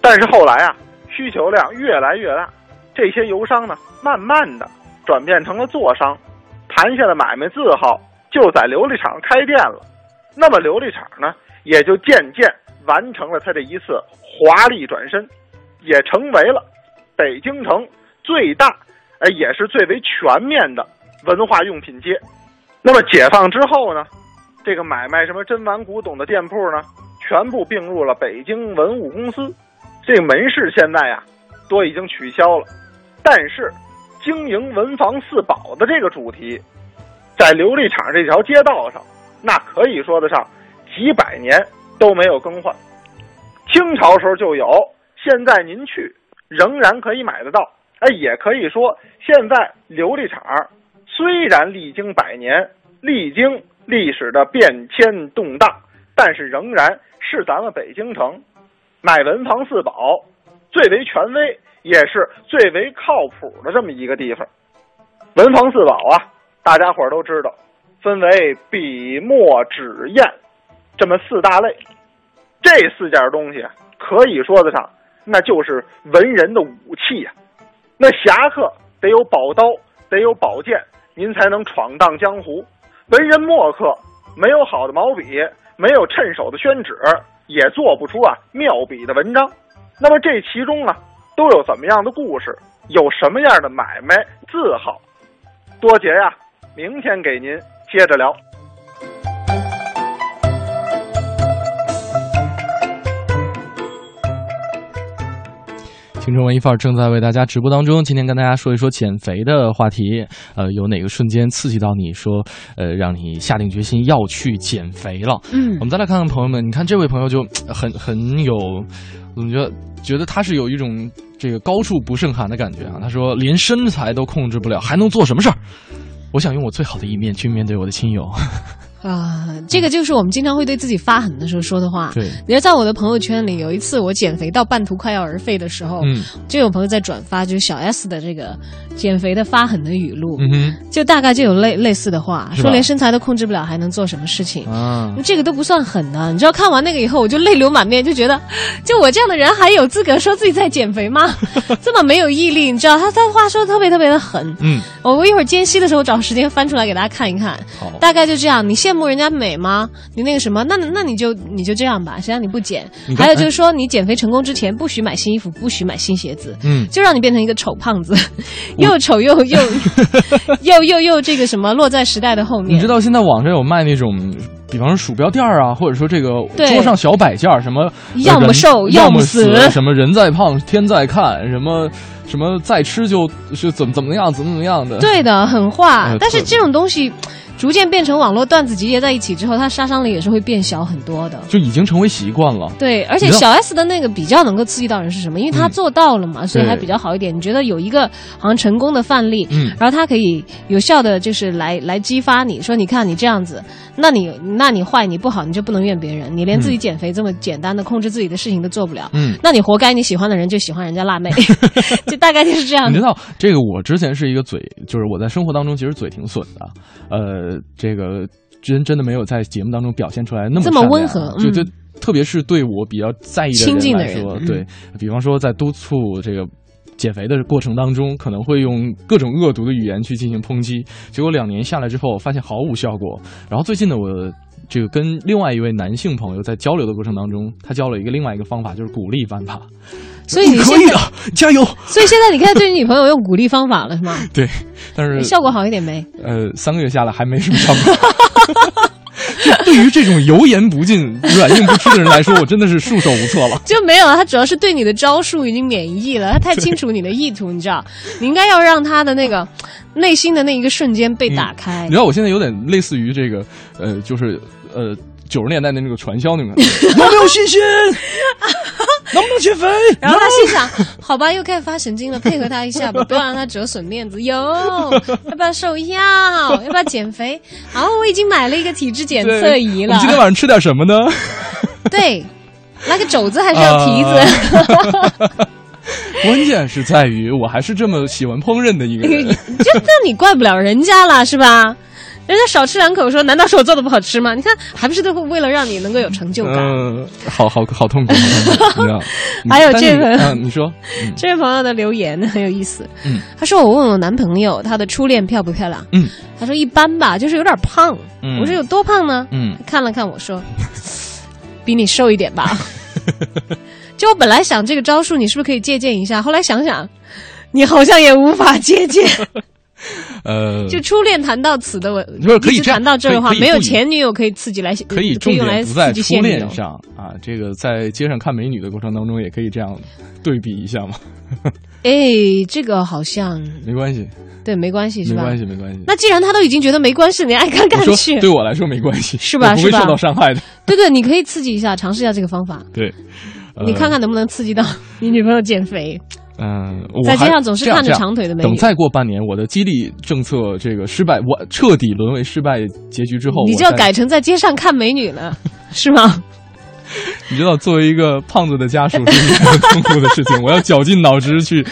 J: 但是后来啊，需求量越来越大，这些游商呢，慢慢的转变成了坐商，谈下的买卖字号就在琉璃厂开店了。那么琉璃厂呢，也就渐渐完成了它这一次华丽转身，也成为了北京城最大，呃，也是最为全面的文化用品街。那么解放之后呢，这个买卖什么珍玩古董的店铺呢，全部并入了北京文物公司。这个门市现在呀，都已经取消了，但是经营文房四宝的这个主题，在琉璃厂这条街道上。那可以说得上几百年都没有更换，清朝时候就有，现在您去仍然可以买得到。哎，也可以说现在琉璃厂虽然历经百年，历经历史的变迁动荡，但是仍然是咱们北京城买文房四宝最为权威，也是最为靠谱的这么一个地方。文房四宝啊，大家伙都知道。分为笔墨纸砚这么四大类，这四件东西可以说得上，那就是文人的武器呀。那侠客得有宝刀，得有宝剑，您才能闯荡江湖。文人墨客没有好的毛笔，没有趁手的宣纸，也做不出啊妙笔的文章。那么这其中啊，都有怎么样的故事？有什么样的买卖字号？多杰呀，明天给您。接着聊，
A: 青春文艺范儿正在为大家直播当中。今天跟大家说一说减肥的话题。呃，有哪个瞬间刺激到你说，呃，让你下定决心要去减肥了？
B: 嗯，
A: 我们再来看看朋友们，你看这位朋友就很很有，我觉得觉得他是有一种这个高处不胜寒的感觉啊。他说，连身材都控制不了，还能做什么事儿？我想用我最好的一面去面对我的亲友。
B: 啊，这个就是我们经常会对自己发狠的时候说的话。
A: 对，
B: 你要在我的朋友圈里，有一次我减肥到半途快要而废的时候，
A: 嗯，
B: 就有朋友在转发，就是小 S 的这个减肥的发狠的语录，
A: 嗯，
B: 就大概就有类类似的话，说连身材都控制不了，还能做什么事情？
A: 啊，
B: 这个都不算狠的。你知道看完那个以后，我就泪流满面，就觉得，[laughs] 就我这样的人还有资格说自己在减肥吗？这么没有毅力，你知道他他话说的特别特别的狠。
A: 嗯，
B: 我我一会儿间隙的时候找时间翻出来给大家看一看。
A: 好，
B: 大概就这样。你羡慕人家美吗？你那个什么，那那你就你就这样吧，谁让你不减？还有就是说，你减肥成功之前，不许买新衣服，不许买新鞋子，
A: 嗯，
B: 就让你变成一个丑胖子，又丑又又 [laughs] 又又又这个什么，落在时代的后面。
A: 你知道现在网上有卖那种，比方说鼠标垫啊，或者说这个桌上小摆件儿，什么
B: 要么瘦
A: 要
B: 么
A: 死，什么人在胖天在看，什么什么再吃就是怎么怎么样怎么怎么样的。
B: 对的，很化。但是这种东西。逐渐变成网络段子集结在一起之后，它杀伤力也是会变小很多的，
A: 就已经成为习惯了。
B: 对，而且小 S 的那个比较能够刺激到人是什么？因为他做到了嘛，所以还比较好一点。你觉得有一个好像成功的范例，
A: 嗯，
B: 然后他可以有效的就是来来激发你说，你看你这样子，那你那你坏你不好，你就不能怨别人，你连自己减肥这么简单的控制自己的事情都做不了，
A: 嗯，
B: 那你活该，你喜欢的人就喜欢人家辣妹，[laughs] 就大概就是这样。
A: 你知道这个？我之前是一个嘴，就是我在生活当中其实嘴挺损的，呃，这个。真真的没有在节目当中表现出来那么
B: 这么温和，
A: 就就特别是对我比较在意
B: 的
A: 人来说，对比方说在督促这个减肥的过程当中，可能会用各种恶毒的语言去进行抨击，结果两年下来之后，发现毫无效果。然后最近呢，我这个跟另外一位男性朋友在交流的过程当中，他教了一个另外一个方法，就是鼓励方法。
B: 所以你
A: 可以的，加油！
B: 所以现在你看，对你女朋友用鼓励方法了是吗？[laughs]
A: 对，但是
B: 效果好一点没？
A: 呃，三个月下来还没什么效果。就 [laughs] 对于这种油盐不进、软硬不吃的人来说，我真的是束手无策了。[laughs]
B: 就没有他主要是对你的招数已经免疫了，他太清楚你的意图，你知道？你应该要让他的那个内心的那一个瞬间被打开。
A: 你知道，我现在有点类似于这个，呃，就是呃。九十年代的那个传销那个，[laughs] 有没有信心？[laughs] 能不能减肥？
B: 然后他心想：好吧，又开始发神经了，配合他一下吧，[laughs] 不要让他折损面子。有，要不要瘦？要，要不要减肥？然后我已经买了一个体质检测仪了。
A: 今天晚上吃点什么呢？
B: 对，那个肘子还是要提子。
A: 关键是在于我还是这么喜欢烹饪的一个人。
B: 就这你怪不了人家了，是吧？人家少吃两口说，难道是我做的不好吃吗？你看，还不是都会为了让你能够有成就感。
A: 嗯，好好好痛苦，[laughs]
B: 还有这个
A: 嗯，你说，嗯 [laughs]
B: 这位朋友的留言 [laughs] 很有意思，
A: 嗯
B: 他说我问我男朋友他的初恋漂不漂亮，
A: 嗯，
B: 他说一般吧，就是有点胖。
A: 嗯
B: 我说有多胖呢？
A: 嗯
B: 他看了看我说，比你瘦一点吧。就我本来想这个招数，你是不是可以借鉴一下？后来想想，你好像也无法借鉴。[laughs]
A: 呃，
B: 就初恋谈到此的我，
A: 不是可以
B: 谈到这儿的话，没有前女友可以刺激来，
A: 可以重
B: 用来
A: 点不在
B: 刺激
A: 初。恋上啊，这个在街上看美女的过程当中，也可以这样对比一下嘛，[laughs]
B: 哎，这个好像
A: 没关系，
B: 对，没关系是吧？
A: 没关系，没关系。
B: 那既然他都已经觉得没关系，你爱看
A: 我说
B: 看去，
A: 对我来说没关系，
B: 是吧
A: 不会受到伤害的。
B: 对对，你可以刺激一下，尝试一下这个方法，
A: 对，呃
B: 你看看能不能刺激到你女朋友减肥。
A: 嗯，我
B: 在街上总是看着长腿的美女
A: 等再过半年，我的激励政策这个失败，我彻底沦为失败结局之后，
B: 你就要改成在街上看美女了，是吗？[laughs]
A: 你知道，作为一个胖子的家属是一件很痛苦的事情，我要绞尽脑汁去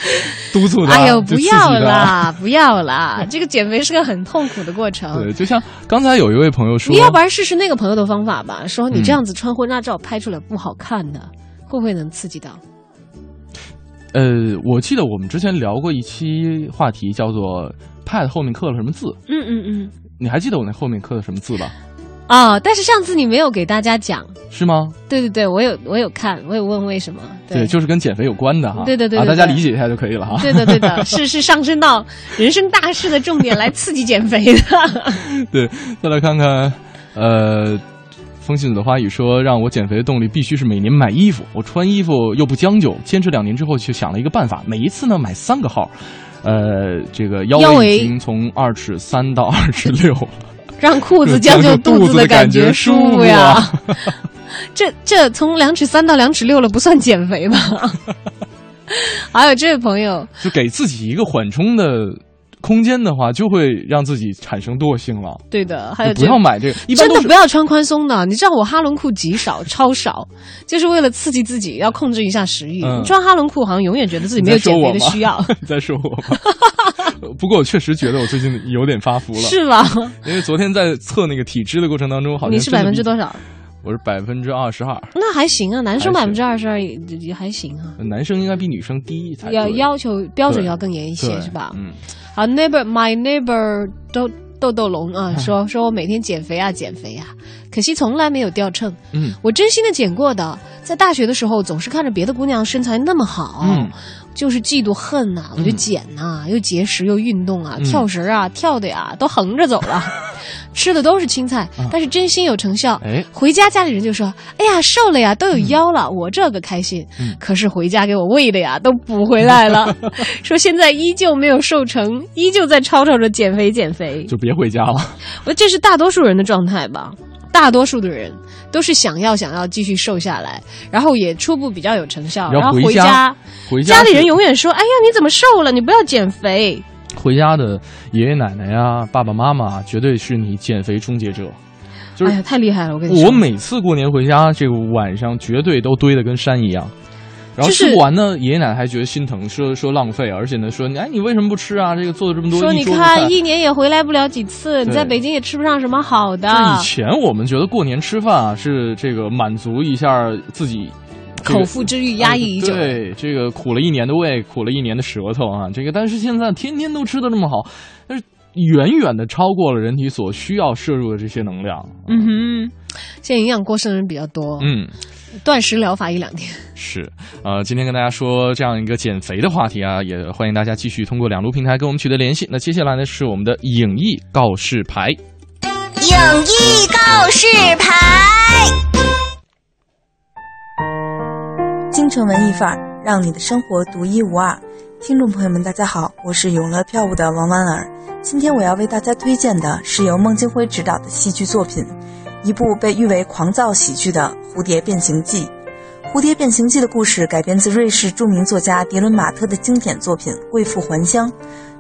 A: 督促他。
B: 哎呦，不要。啦，不要啦！这个减肥是个很痛苦的过程。
A: 对，就像刚才有一位朋友说，
B: 你要不然试试那个朋友的方法吧，说你
A: 嗯
B: 这样子穿婚纱照拍出来不好看的，会不会能刺激到？
A: 呃，我记得我们之前聊过一期话题，叫做 “pad” 后面刻了什么字？
B: 嗯嗯嗯。
A: 你还记得我那后面刻的什么字吧？
B: 啊、但是上次你没有给大家讲。
A: 是吗？
B: 对对对，我有我有看，我有问为什么。对
A: 就是跟减肥有关的哈。
B: 对对对
A: 大家理解一下就可以了哈。
B: 对的对的，是是上升到人生大事的重点来刺激减肥的。[laughs]
A: 对，再来看看，呃，风信子的花语说，让我减肥的动力必须是每年买衣服。我穿衣服又不将就，坚持两年之后就想了一个办法，每一次呢买三个号，呃，这个腰围
B: 腰围
A: 已经从二尺三到二尺六了，
B: 让裤子将就肚子的感觉舒服呀。[laughs] 这这从两尺三到两尺六了，不算减肥吧？[laughs] 还有这位朋友，[laughs]
A: 就给自己一个缓冲的空间的话，就会让自己产生惰性了。
B: 对的，还有
A: 不要买这个，一般
B: 真的不要穿宽松的。你知道我哈伦裤极少，超少，就是为了刺激自己，要控制一下食欲。穿哈伦裤好像永远觉得自己没有减肥的需要，[laughs]
A: 你在说我吗？[laughs] 不过我确实觉得我最近有点发福了，
B: 是吧？
A: 因为昨天在测那个体脂的过程当中，好像
B: 你是百分之多少？
A: 我是百分之二十二，
B: 那还行啊，男生百分之二十二也也还行啊。
A: 男生应该比女生低才对
B: 要要求标准要更严一些是吧？
A: 嗯，
B: 好，neighbor my neighbor 豆豆豆龙啊，说说我每天减肥啊减肥啊，可惜从来没有掉秤。
A: 嗯，
B: 我真心的减过的，在大学的时候总是看着别的姑娘身材那么好，
A: 嗯
B: 就是嫉妒恨呐、我就减呐、又节食又运动啊，
A: 嗯
B: 跳绳啊跳的呀都横着走了，[laughs] 吃的都是青菜，但是真心有成效。
A: 啊哎
B: 回家家里人就说：“哎呀，瘦了呀，都有腰了。我这个开心。
A: 嗯
B: 可是回家给我喂的呀，都补回来了。[laughs] 说现在依旧没有瘦成，依旧在吵吵着减肥减肥。
A: 就别回家了。
B: 我这是大多数人的状态吧。大多数的人都是想要想要继续瘦下来，然后也初步比较有成效，
A: 然后回家
B: 家，
A: 回家
B: 家里人永远说：“哎呀，你怎么瘦了？你不要减肥。
A: 回家的爷爷奶奶呀、爸爸妈妈，绝对是你减肥终结者。”就是
B: 哎呀，太厉害了！我跟你说，
A: 我每次过年回家，这个晚上绝对都堆得跟山一样。然后吃不完呢，爷爷奶奶还觉得心疼，说说浪费，而且呢说，哎，你为什么不吃啊？这个做了这么多，
B: 说你看一年也回来不了几次，你在北京也吃不上什么好的。
A: 以前我们觉得过年吃饭啊，是这个满足一下自己这个
B: 口腹之欲压抑已久
A: 呃对，这个苦了一年的胃，苦了一年的舌头啊，这个但是现在天天都吃的这么好，但是远远的超过了人体所需要摄入的这些能量。
B: 嗯哼，现在营养过剩的人比较多，
A: 嗯，
B: 断食疗法一两天。
A: 是，呃，今天跟大家说这样一个减肥的话题啊，也欢迎大家继续通过两路平台跟我们取得联系。那接下来呢是我们的影艺告示牌。
K: 影艺告示牌。
L: 京城文艺范儿，让你的生活独一无二。听众朋友们，大家好，我是永乐票务的王婉儿。今天我要为大家推荐的是由孟京辉执导的戏剧作品，一部被誉为狂躁喜剧的《蝴蝶变形记》。《蝴蝶变形记》的故事改编自瑞士著名作家迪伦马特的经典作品《贵妇还乡》。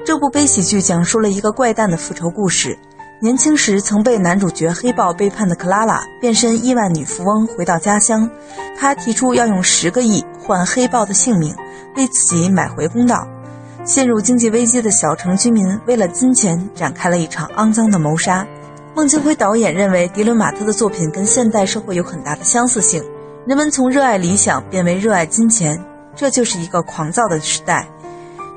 L: 这部悲喜剧讲述了一个怪诞的复仇故事。年轻时曾被男主角黑豹背叛的克拉拉变身亿万女富翁回到家乡，她提出要用十个亿换黑豹的性命，为自己买回公道。陷入经济危机的小城居民为了金钱展开了一场肮脏的谋杀。孟京辉导演认为，迪伦马特的作品跟现代社会有很大的相似性。人们从热爱理想变为热爱金钱，这就是一个狂躁的时代。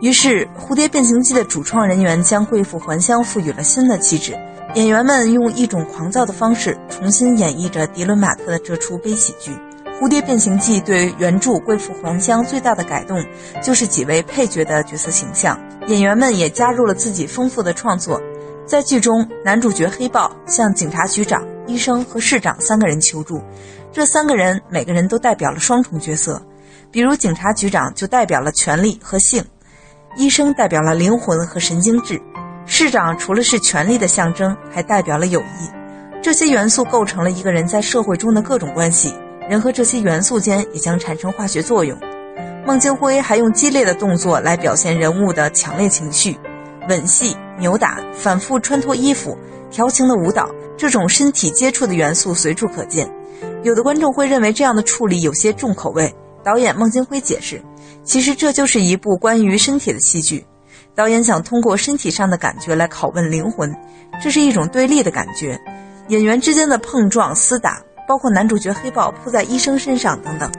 L: 于是，《蝴蝶变形记》的主创人员将贵妇还乡赋予了新的气质。演员们用一种狂躁的方式重新演绎着迪伦马特的这出悲喜剧。《蝴蝶变形记》对原著《贵妇还乡》最大的改动，就是几位配角的角色形象。演员们也加入了自己丰富的创作。在剧中，男主角黑豹向警察局长、医生和市长三个人求助。这三个人每个人都代表了双重角色，比如警察局长就代表了权力和性，医生代表了灵魂和神经质，市长除了是权力的象征，还代表了友谊。这些元素构成了一个人在社会中的各种关系，人和这些元素间也将产生化学作用。孟京辉还用激烈的动作来表现人物的强烈情绪，吻戏、扭打、反复穿脱衣服、调情的舞蹈，这种身体接触的元素随处可见。有的观众会认为这样的处理有些重口味。导演孟京辉解释，其实这就是一部关于身体的戏剧。导演想通过身体上的感觉来拷问灵魂，这是一种对立的感觉。演员之间的碰撞、厮打，包括男主角黑豹扑在医生身上等等，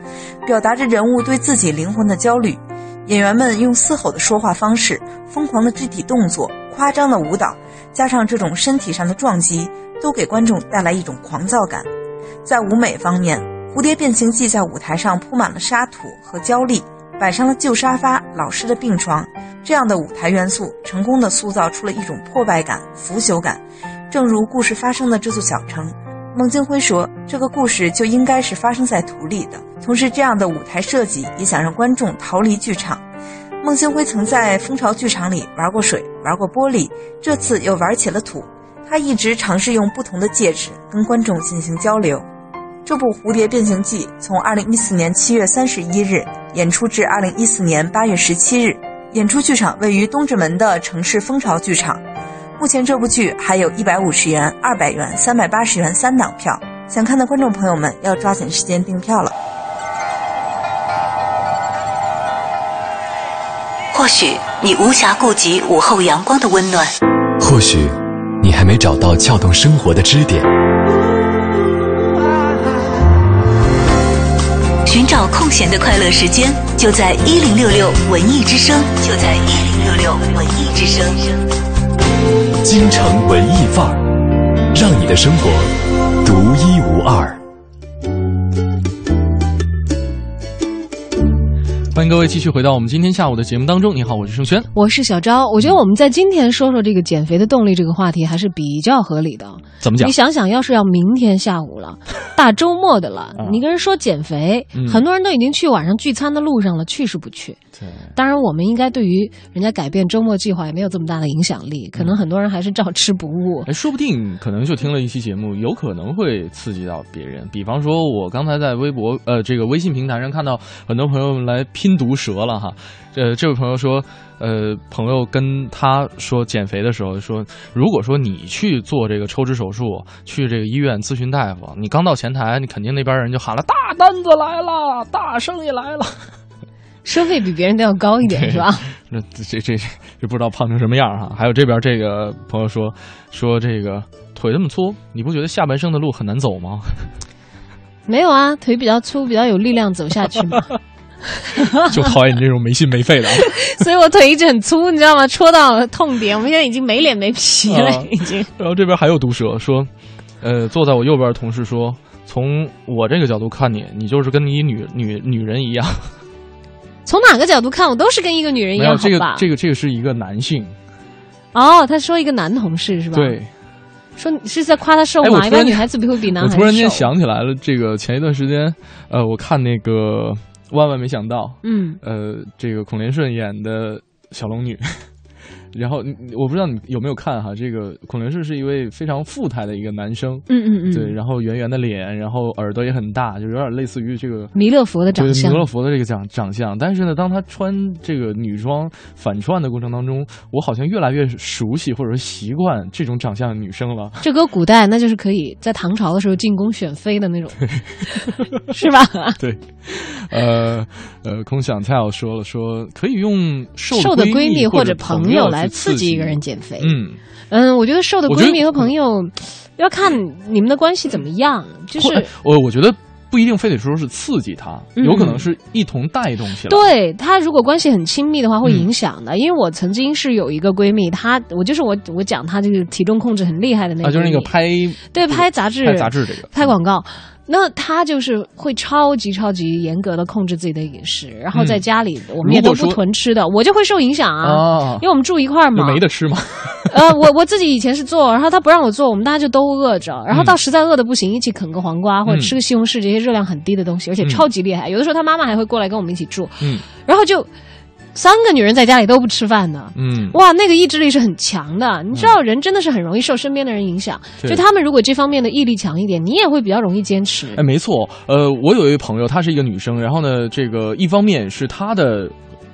L: 表达着人物对自己灵魂的焦虑。演员们用嘶吼的说话方式、疯狂的肢体动作、夸张的舞蹈，加上这种身体上的撞击，都给观众带来一种狂躁感。在舞美方面，《蝴蝶变形记》在舞台上铺满了沙土和胶粒，摆上了旧沙发、老式的病床，这样的舞台元素成功的塑造出了一种破败感、腐朽感。正如故事发生的这座小城，孟京辉说：“这个故事就应该是发生在土里的。”同时，这样的舞台设计也想让观众逃离剧场。孟京辉曾在蜂巢剧场里玩过水，玩过玻璃，这次又玩起了土。他一直尝试用不同的介质跟观众进行交流。这部《蝴蝶变形记》从二零一四年七月三十一日演出至二零一四年八月十七日，演出剧场位于东直门的城市蜂巢剧场。目前这部剧还有一百五十元、二百元、三百八十元三档票，想看的观众朋友们要抓紧时间订票了。
H: 或许你无暇顾及午后阳光的温暖，
C: 或许你还没找到撬动生活的支点。
H: 寻找空闲的快乐时间，就在一零六六文艺之声，就在一零六六文艺之声。
C: 京城文艺范儿，让你的生活独一无二。
A: 欢迎各位继续回到我们今天下午的节目当中。你好，我是盛轩，
B: 我是小昭。我觉得我们在今天说说这个减肥的动力这个话题还是比较合理的。
A: 怎么讲？
B: 你想想，要是要明天下午了，大周末的了，[laughs] 你跟人说减肥，很多人都已经去晚上聚餐的路上了，去是不去？
A: 对。
B: 当然，我们应该对于人家改变周末计划也没有这么大的影响力，可能很多人还是照吃不误。
A: 哎，说不定可能就听了一期节目，有可能会刺激到别人。比方说，我刚才在微博呃这个微信平台上看到很多朋友们来拼毒舌了哈。呃，这位朋友说，呃，朋友跟他说减肥的时候说，如果说你去做这个抽脂手术，去这个医院咨询大夫，你刚到前台，你肯定那边人就喊了大单子来了，大生意来了，
B: 收费比别人都要高一点是吧？
A: 那这这这不知道胖成什么样哈。还有这边这个朋友说说这个腿这么粗，你不觉得下半生的路很难走吗？
B: 没有啊，腿比较粗，比较有力量走下去嘛。[laughs]
A: 就讨厌你这种没心没肺的，[laughs]
B: 所以我腿一直很粗，你知道吗？戳到痛点，我们现在已经没脸没皮了，已经。
A: 然后这边还有毒舌说，呃，坐在我右边的同事说，从我这个角度看你，你就是跟你女女女人一样。[laughs]
B: 从哪个角度看，我都是跟一个女人一样，
A: 这个这个这个是一个男性。
B: 哦，他说一个男同事是吧？
A: 对。
B: 说你是在夸他瘦吗？一般女孩子不会比男孩
A: 子瘦。我突然间想起来了，这个前一段时间，呃，我看那个。万万没想到，
B: 嗯，
A: 呃，这个孔连顺演的小龙女。然后我不知道你有没有看哈，这个孔连顺是一位非常富态的一个男生，
B: 嗯嗯嗯，
A: 对，然后圆圆的脸，然后耳朵也很大，就有点类似于这个
B: 弥勒佛的长相，
A: 弥勒佛的这个长长相。但是呢，当他穿这个女装反串的过程当中，我好像越来越熟悉或者说习惯这种长相的女生了。
B: 这搁古代那就是可以在唐朝的时候进宫选妃的那种，[laughs] 是吧？
A: 对。呃呃，空想菜要说了，说可以用瘦
B: 瘦的闺蜜
A: 或
B: 者朋
A: 友
B: 来
A: 刺
B: 激一个人减肥。
A: 嗯
B: 嗯，我觉得瘦的闺蜜和朋友要看你们的关系怎么样，就是
A: 我我觉得。不一定非得说是刺激他，有可能是一同带动起来。
B: 对他如果关系很亲密的话，会影响的。因为我曾经是有一个闺蜜，她我就是我我讲她这个体重控制很厉害的那个，
A: 就是那个拍
B: 对拍杂志
A: 拍杂志这个
B: 拍广告。那他就是会超级超级严格的控制自己的饮食，然后在家里我们也都不囤吃的，我就会受影响啊，因为我们住一块儿嘛，
A: 没得吃嘛？[laughs]
B: 呃，我我自己以前是做，然后他不让我做，我们大家就都饿着，然后到实在饿的不行，一起啃个黄瓜或者吃个西红柿这些热量很低的东西，而且超级厉害。有的时候他妈妈还会过来跟我们一起住，
A: 嗯，
B: 然后就。三个女人在家里都不吃饭呢，
A: 嗯，
B: 哇，那个意志力是很强的。你知道，人真的是很容易受身边的人影响。就他们如果这方面的毅力强一点，你也会比较容易坚持。
A: 哎，没错。呃，我有一位朋友，她是一个女生，然后呢，这个一方面是她的。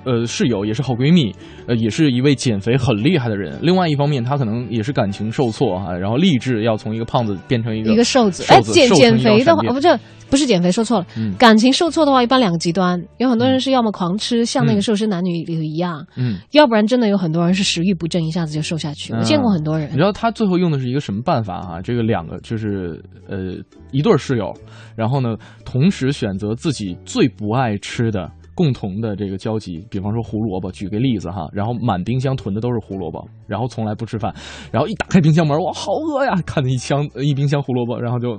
A: 呃，室友也是好闺蜜，呃，也是一位减肥很厉害的人。另外一方面，她可能也是感情受挫哈，然后立志要从一个胖子变成一个
B: 一个瘦子。哎，减减肥的话，不是不是减肥，说错了。感情受挫的话，一般两个极端，有很多人是要么狂吃，像那个瘦身男女里头一样，
A: 嗯，
B: 要不然真的有很多人是食欲不振，一下子就瘦下去。我见过很多人。
A: 你知道他最后用的是一个什么办法哈？这个两个就是呃一对室友，然后呢同时选择自己最不爱吃的。共同的这个交集，比方说胡萝卜，举个例子哈，然后满冰箱囤的都是胡萝卜，然后从来不吃饭，然后一打开冰箱门，哇，好饿呀！看着一箱一冰箱胡萝卜，然后就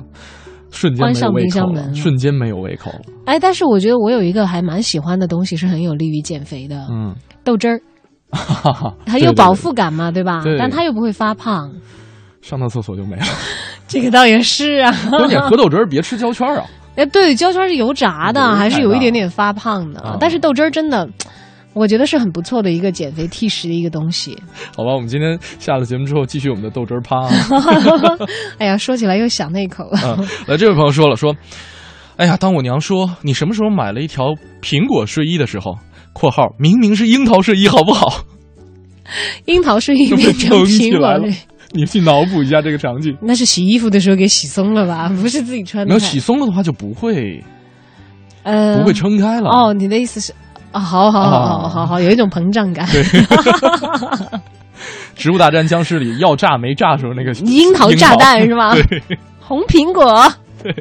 A: 瞬间没有胃口了，瞬间没有胃口了。
B: 哎，但是我觉得我有一个还蛮喜欢的东西，是很有利于减肥的，
A: 嗯，
B: 豆汁儿，[laughs] 很有饱腹感嘛，对吧？但它又不会发胖，
A: 上趟厕所就没了。[laughs]
B: 这个倒也是啊，
A: 关键喝豆汁儿别吃胶圈啊。
B: 哎，对，焦圈是油炸的，还是有一点点发胖的。但是豆汁儿真的，我觉得是很不错的一个减肥替食的一个东西。[laughs]
A: 好吧，我们今天下了节目之后，继续我们的豆汁儿趴。[laughs]
B: 哎呀，说起来又想那口了。
A: 来，这位朋友说了，说，哎呀，当我娘说你什么时候买了一条苹果睡衣的时候（括号明明是樱桃睡衣，好不好？） [laughs]
B: 樱桃睡衣变成苹果了。[laughs]
A: 你去脑补一下这个场景，
B: 那是洗衣服的时候给洗松了吧？[laughs] 不是自己穿的。
A: 没有洗松了的话就不会，
B: 呃，
A: 不会撑开了。
B: 哦，你的意思是啊？好好好好好好，有一种膨胀感。
A: 对，[laughs] 植物大战僵尸里要炸没炸时候那个
B: 樱桃炸弹是吗？
A: 对，
B: 红苹果。
A: 对，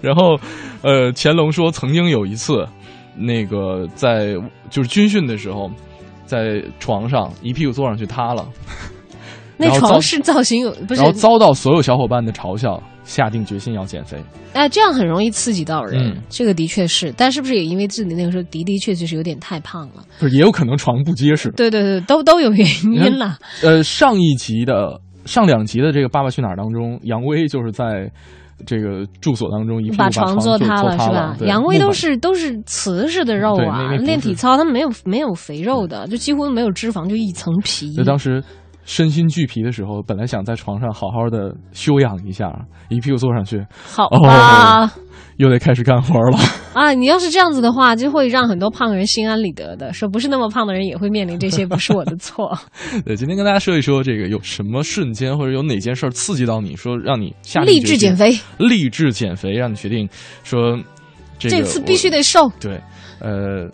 A: 然后呃，乾隆说曾经有一次，那个在就是军训的时候，在床上一屁股坐上去塌了。
B: 那床是造型有不是，
A: 然后遭到所有小伙伴的嘲笑，下定决心要减肥。
B: 哎，这样很容易刺激到人，这个的确是。但是不是也因为自己那个时候的的确确是有点太胖了？
A: 不是，也有可能床不结实。
B: 对对对，都都有原因了。
A: 呃，上一集的上两集的这个《爸爸去哪儿》当中，杨威就是在这个住所当中一把
B: 床
A: 坐
B: 塌
A: 了，
B: 是吧？杨威都是都是瓷实的肉啊，练体操他们没有没有肥肉的，就几乎没有脂肪，就一层皮。
A: 就当时。身心俱疲的时候，本来想在床上好好的休养一下，一屁股坐上去，
B: 好吧，
A: 又得开始干活了 [laughs]
B: 啊！你要是这样子的话，就会让很多胖人心安理得的，说不是那么胖的人也会面临这些，不是我的错。[laughs]
A: 对，今天跟大家说一说这个有什么瞬间或者有哪件事刺激到你，说让你下
B: 励志减肥，
A: 励志减肥，让你决定说这
B: 次必须得瘦。
A: 对，呃。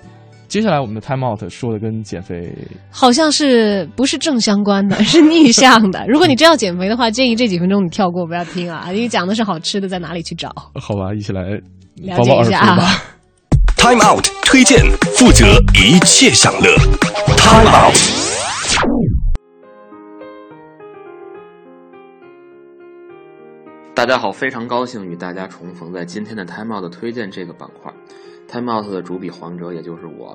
A: 接下来我们的 time out 说的跟减肥
B: 好像是不是正相关的，[laughs] 是逆向的。如果你真要减肥的话，建议这几分钟你跳过，不要听啊，因为讲的是好吃的，在哪里去找？
A: 好吧，一起来
B: 了解一下啊。
C: time out 推荐，负责一切享乐。time out。
M: 大家好，非常高兴与大家重逢在今天的 time out 推荐这个板块。Time Out 的主笔黄哲，也就是我，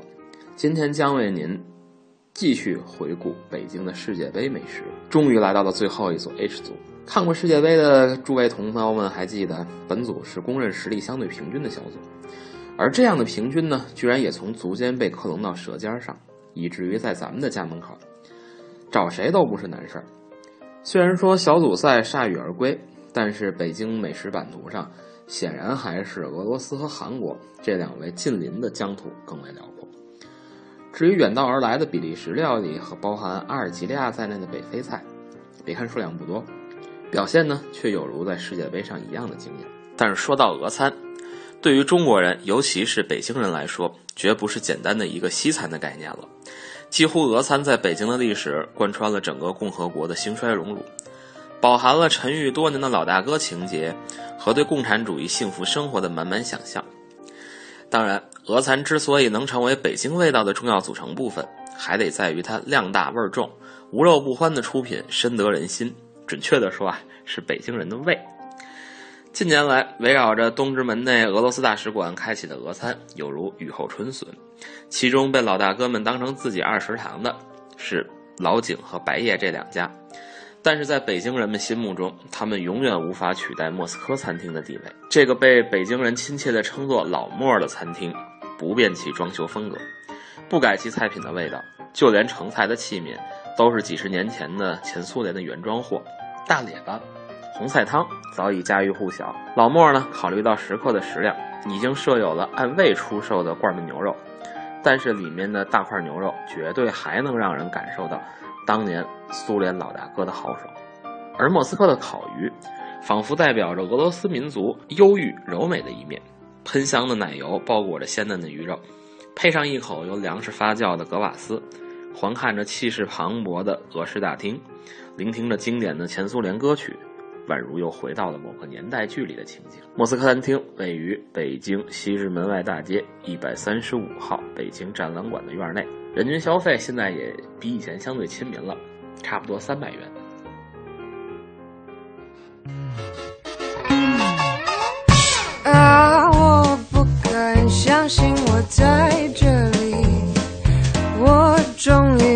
M: 今天将为您继续回顾北京的世界杯美食。终于来到了最后一组 H 组。看过世界杯的诸位同胞们还记得，本组是公认实力相对平均的小组，而这样的平均呢，居然也从足尖被克隆到舌尖上，以至于在咱们的家门口，找谁都不是难事儿。虽然说小组赛铩羽而归，但是北京美食版图上。显然还是俄罗斯和韩国这两位近邻的疆土更为辽阔。至于远道而来的比利时料理和包含阿尔及利亚在内的北非菜，别看数量不多，表现呢却有如在世界杯上一样的惊艳。但是说到俄餐，对于中国人，尤其是北京人来说，绝不是简单的一个西餐的概念了。几乎俄餐在北京的历史贯穿了整个共和国的兴衰荣辱，饱含了沉郁多年的老大哥情节和对共产主义幸福生活的满满想象。当然，俄餐之所以能成为北京味道的重要组成部分，还得在于它量大味儿重、无肉不欢的出品深得人心。准确的说啊，是北京人的胃。近年来，围绕着东直门内俄罗斯大使馆开启的俄餐，有如雨后春笋。其中被老大哥们当成自己二食堂的是老井和白叶这两家，但是在北京人们心目中，他们永远无法取代莫斯科餐厅的地位。这个被北京人亲切地称作“老莫”的餐厅，不变其装修风格，不改其菜品的味道，就连盛菜的器皿都是几十年前的前苏联的原装货，大列巴。红菜汤早已家喻户晓。老莫呢，考虑到食客的食量，已经设有了按位出售的罐焖牛肉，但是里面的大块牛肉绝对还能让人感受到当年苏联老大哥的豪爽。而莫斯科的烤鱼，仿佛代表着俄罗斯民族忧郁柔美的一面。喷香的奶油包裹着鲜嫩的鱼肉，配上一口由粮食发酵的格瓦斯，环看着气势磅礴的俄式大厅，聆听着经典的前苏联歌曲。宛如又回到了某个年代剧里的情景。莫斯科餐厅位于北京西直门外大街一百三十五号北京展览馆的院内，人均消费现在也比以前相对亲民了，差不多三百元。
N: 啊，我不敢相信我在这里，我终于。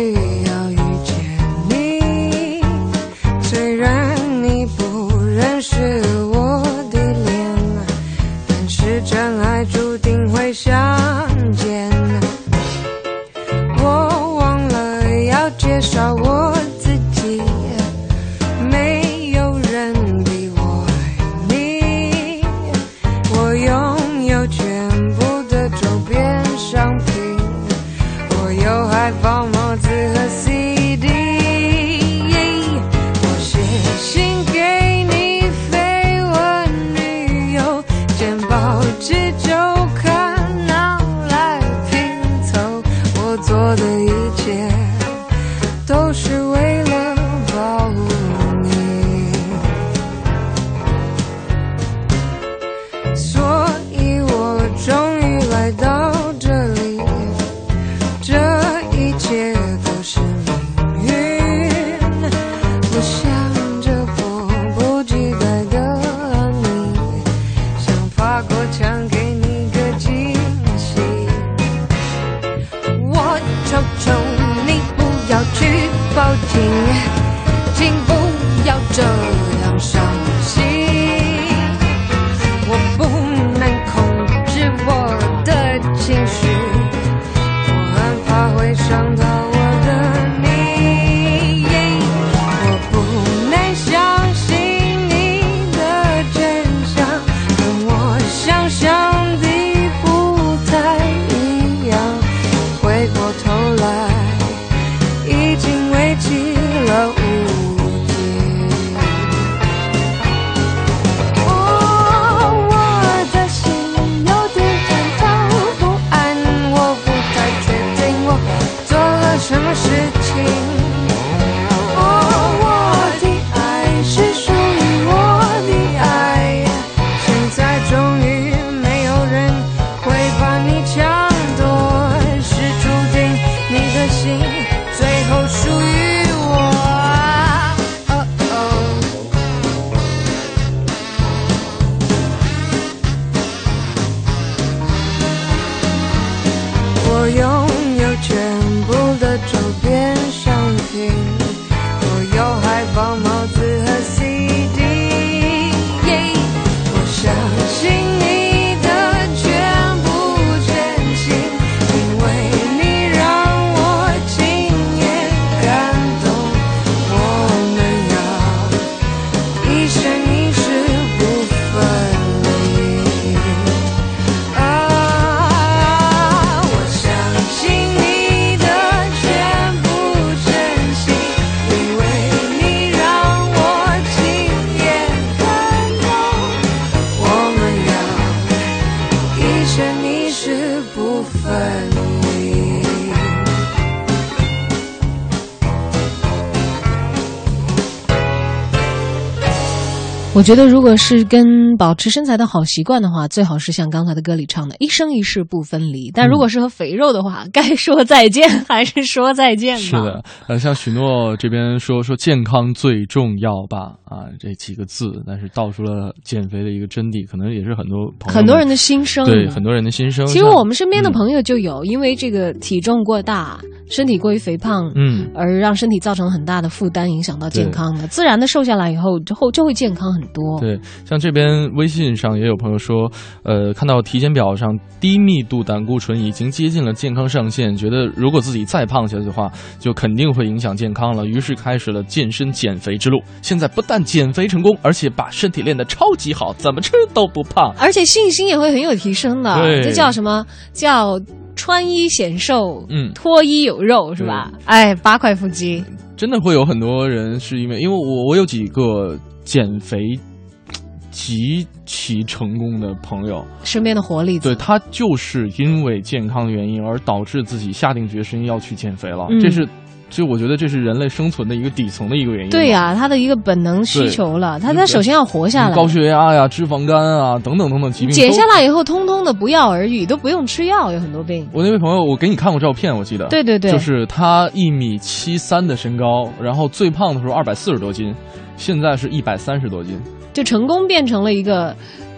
B: 我觉得，如果是跟保持身材的好习惯的话，最好是像刚才的歌里唱的“一生一世不分离”。但如果是和肥肉的话，该说再见还是说再见吧？
A: 是的，呃，像许诺这边说说健康最重要吧，啊，这几个字，但是道出了减肥的一个真谛，可能也是很多朋友
B: 很多人的心声。
A: 对，很多人的心声。
B: 其实我们身边的朋友就有，因为这个体重过大、身体过于肥胖，
A: 嗯，
B: 而让身体造成很大的负担，影响到健康的。自然的瘦下来以后，之后就会健康很多。
A: 对，像这边微信上也有朋友说，呃，看到体检表上低密度胆固醇已经接近了健康上限，觉得如果自己再胖下去的话，就肯定会影响健康了，于是开始了健身减肥之路。现在不但减肥成功，而且把身体练得超级好，怎么吃都不胖，
B: 而且信心也会很有提升的。
A: 对，
B: 这叫什么叫穿衣显瘦，
A: 嗯，
B: 脱衣有肉是吧？哎，八块腹肌，
A: 真的会有很多人是因为，因为我我有几个减肥。极其成功的朋友，
B: 身边的活例
A: 子，对他就是因为健康的原因而导致自己下定决心要去减肥了。
B: 嗯、
A: 这是，所以我觉得这是人类生存的一个底层的一个原因。
B: 对呀、啊，他的一个本能需求了，他他首先要活下来。
A: 高血压呀、脂肪肝啊等等等等疾病，
B: 减下来以后，通通的不药而愈，都不用吃药，有很多病。
A: 我那位朋友，我给你看过照片，我记得。
B: 对对对，
A: 就是他一米七三的身高，然后最胖的时候二百四十多斤，现在是一百三十多斤。
B: 就成功变成了一个，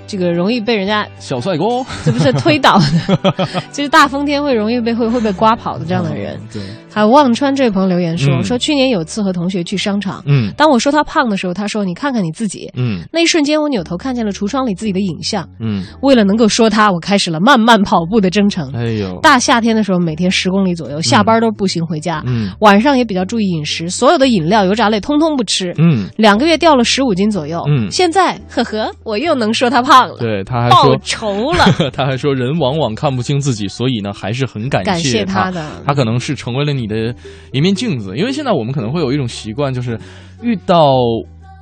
B: 这个容易被人家
A: 小帅哥，
B: 这不是推倒的，[laughs] 就是大风天会容易被会会被刮跑的这样的人。[laughs]
A: 对，
B: 还有忘川这位朋友留言说、
A: 嗯、
B: 说去年有次和同学去商场，
A: 嗯，
B: 当我说他胖的时候，他说你看看你自己，
A: 嗯，
B: 那一瞬间我扭头看见了橱窗里自己的影像，
A: 嗯，
B: 为了能够说他，我开始了慢慢跑步的征程。
A: 哎呦，
B: 大夏天的时候每天十公里左右，下班都步行回家，
A: 嗯，
B: 晚上也比较注意饮食，所有的饮料、油炸类通通不吃，
A: 嗯，
B: 两个月掉了十五斤左右，
A: 嗯，
B: 现在呵呵，我又能说他胖了，
A: 对，他还说
B: 报仇 [laughs] 了，
A: 他还说人往往看不清自己，所以呢还是很感
B: 感谢
A: 他
B: 他的，
A: 他可能是成为了你的一面镜子，因为现在我们可能会有一种习惯，就是遇到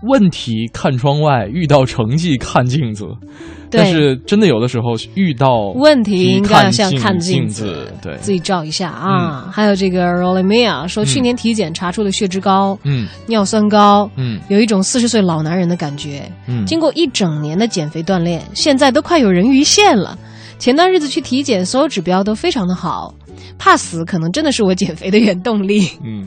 A: 问题看窗外，遇到成绩看镜子。但是真的有的时候遇到
B: 问题应该要像看
A: 镜
B: 子，
A: 对，
B: 自己照一下啊。还有这个 Rolimia 说，去年体检查出了血脂高，
A: 嗯，
B: 尿酸高，
A: 嗯，
B: 有一种四十岁老男人的感觉。
A: 嗯，
B: 经过一整年的减肥锻炼，现在都快有人鱼线了。前段日子去体检，所有指标都非常的好，怕死可能真的是我减肥的原动力。
A: 嗯，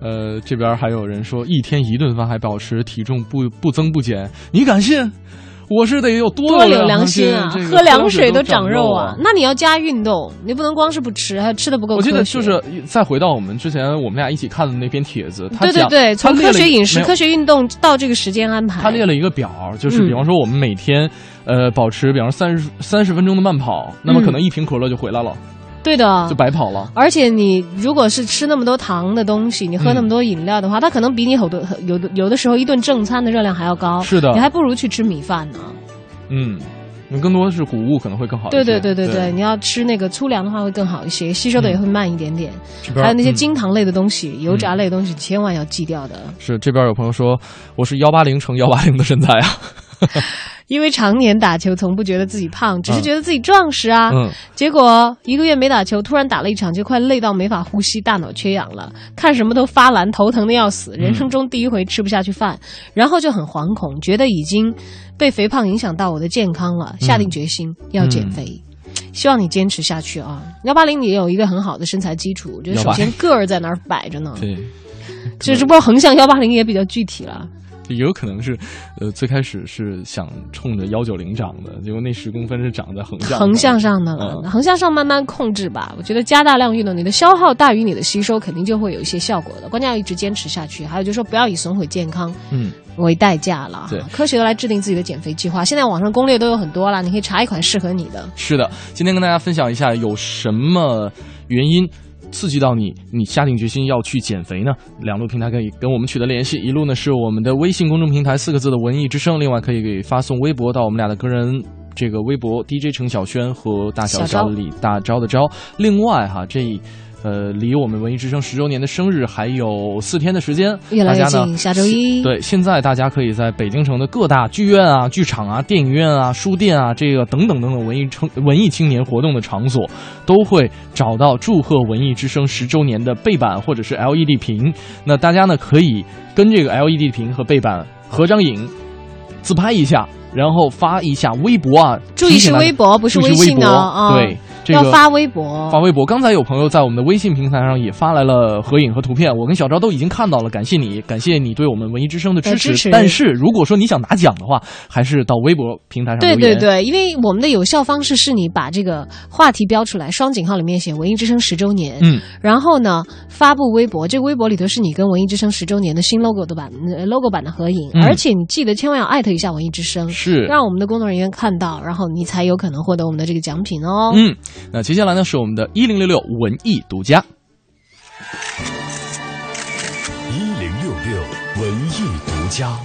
A: 呃，这边还有人说一天一顿饭还保持体重不不增不减，你敢信？我是得有多
B: 多
A: 有
B: 良心啊！
A: 这个
B: 喝凉水
A: 都
B: 长
A: 肉
B: 啊！那你要加运动，你不能光是不吃，还吃的不够
A: 我记得就是再回到我们之前我们俩一起看的那篇帖子，他
B: 对对对，从科学饮食、科学运动到这个时间安排，
A: 他列了一个表，就是
B: 嗯
A: 比方说我们每天，呃，保持比方说三十三十分钟的慢跑，那么
B: 嗯
A: 可能一瓶可乐就回来了，
B: 对的，
A: 就白跑了。
B: 而且你如果是吃那么多糖的东西，你喝
A: 嗯
B: 那么多饮料的话，它可能比你好多有的有的时候一顿正餐的热量还要高。
A: 是的
B: 你还不如去吃米饭呢。
A: 嗯，你更多的是谷物可能会更好一些。
B: 对对对对
A: 对
B: 对，你要吃那个粗粮的话会更好一些，吸收的也会慢一点点。还有那些
A: 嗯
B: 精糖类的东西、油炸类的东西，千万要忌掉的。
A: 是这边有朋友说我是幺八零乘幺八零的身材啊，[laughs]
B: 因为常年打球，从不觉得自己胖，只是觉得自己壮实啊。
A: 嗯
B: 结果一个月没打球，突然打了一场，就快累到没法呼吸，大脑缺氧了，看什么都发蓝，头疼的要死。人生中第一回吃不下去饭，然后就很惶恐，觉得已经被肥胖影响到我的健康了，下定决心要减肥。希望你坚持下去啊！幺八零，你也有一个很好的身材基础，我觉得首先个儿在那儿摆着呢。
A: 对，
B: 这只不过横向幺八零也比较具体了。
A: 也有可能是，呃，最开始是想冲着幺九零长的，结果那十公分是长在横向
B: 横向上的了，
A: 嗯
B: 横向上慢慢控制吧。我觉得加大量运动，你的消耗大于你的吸收，肯定就会有一些效果的。关键要一直坚持下去。还有就是说，不要以损毁健康
A: 嗯，
B: 为代价了。
A: 对
B: 科学的来制定自己的减肥计划。现在网上攻略都有很多了，你可以查一款适合你的。
A: 是的，今天跟大家分享一下有什么原因刺激到你，你下定决心要去减肥呢？两路平台可以跟我们取得联系，一路呢是我们的微信公众平台四个字的文艺之声，另外可以给发送微博到我们俩的个人。这个微博 DJ 程小轩和大小
B: 小
A: 李大招的招，另外哈这呃，离我们文艺之声十周年的生日还有四天的时间，
B: 越来越
A: 大家呢
B: 近，下周一。
A: 对，现在大家可以在北京城的各大剧院啊、剧场啊、电影院啊、书店啊，这个等等等等文艺青文艺青年活动的场所，都会找到祝贺文艺之声十周年的背板或者是 LED 屏。那大家呢可以跟这个 LED 屏和背板合张影，自拍一下，然后发一下微博啊。
B: 注意是微博不是微信啊
A: 对。这个
B: 要发微博
A: 发微博。刚才有朋友在我们的微信平台上也发来了合影和图片，我跟小昭都已经看到了，感谢你，感谢你对我们文艺之声的支持。
B: 呃支持
A: 但是如果说你想拿奖的话，还是到微博平台上
B: 对。对对，因为我们的有效方式是你把这个话题标出来，双井号里面写“文艺之声十周年”，
A: 嗯，
B: 然后呢发布微博，这个微博里头是你跟文艺之声十周年的新 logo 的版、呃 logo 版的合影，
A: 嗯
B: 而且你记得千万要艾特一下文艺之声，
A: 是
B: 让我们的工作人员看到，然后你才有可能获得我们的这个奖品哦。
A: 嗯，那接下来呢是我们的一零六六文艺独家。
C: 一零六六文艺独家。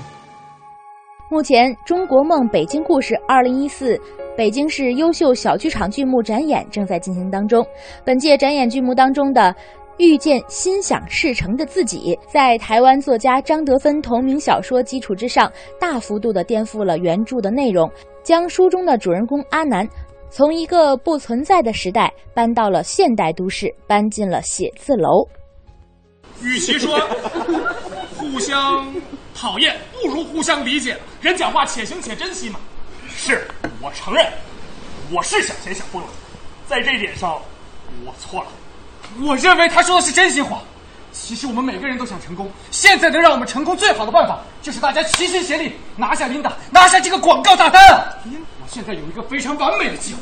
O: 目前，《中国梦·北京故事二零一四》北京市优秀小剧场剧目展演正在进行当中。本届展演剧目当中的《遇见心想事成的自己》，在台湾作家张德芬同名小说基础之上，大幅度的颠覆了原著的内容，将书中的主人公阿南从一个不存在的时代搬到了现代都市，搬进了写字楼。
P: 与其说互相讨厌，不如互相理解。人讲话且行且珍惜嘛。是我承认，我是想钱想疯了，在这一点上我错了。我认为他说的是真心话。其实我们每个人都想成功，现在能让我们成功最好的办法，就是大家齐心协力拿下琳达，拿下这个广告大单啊！现在有一个非常完美的机会，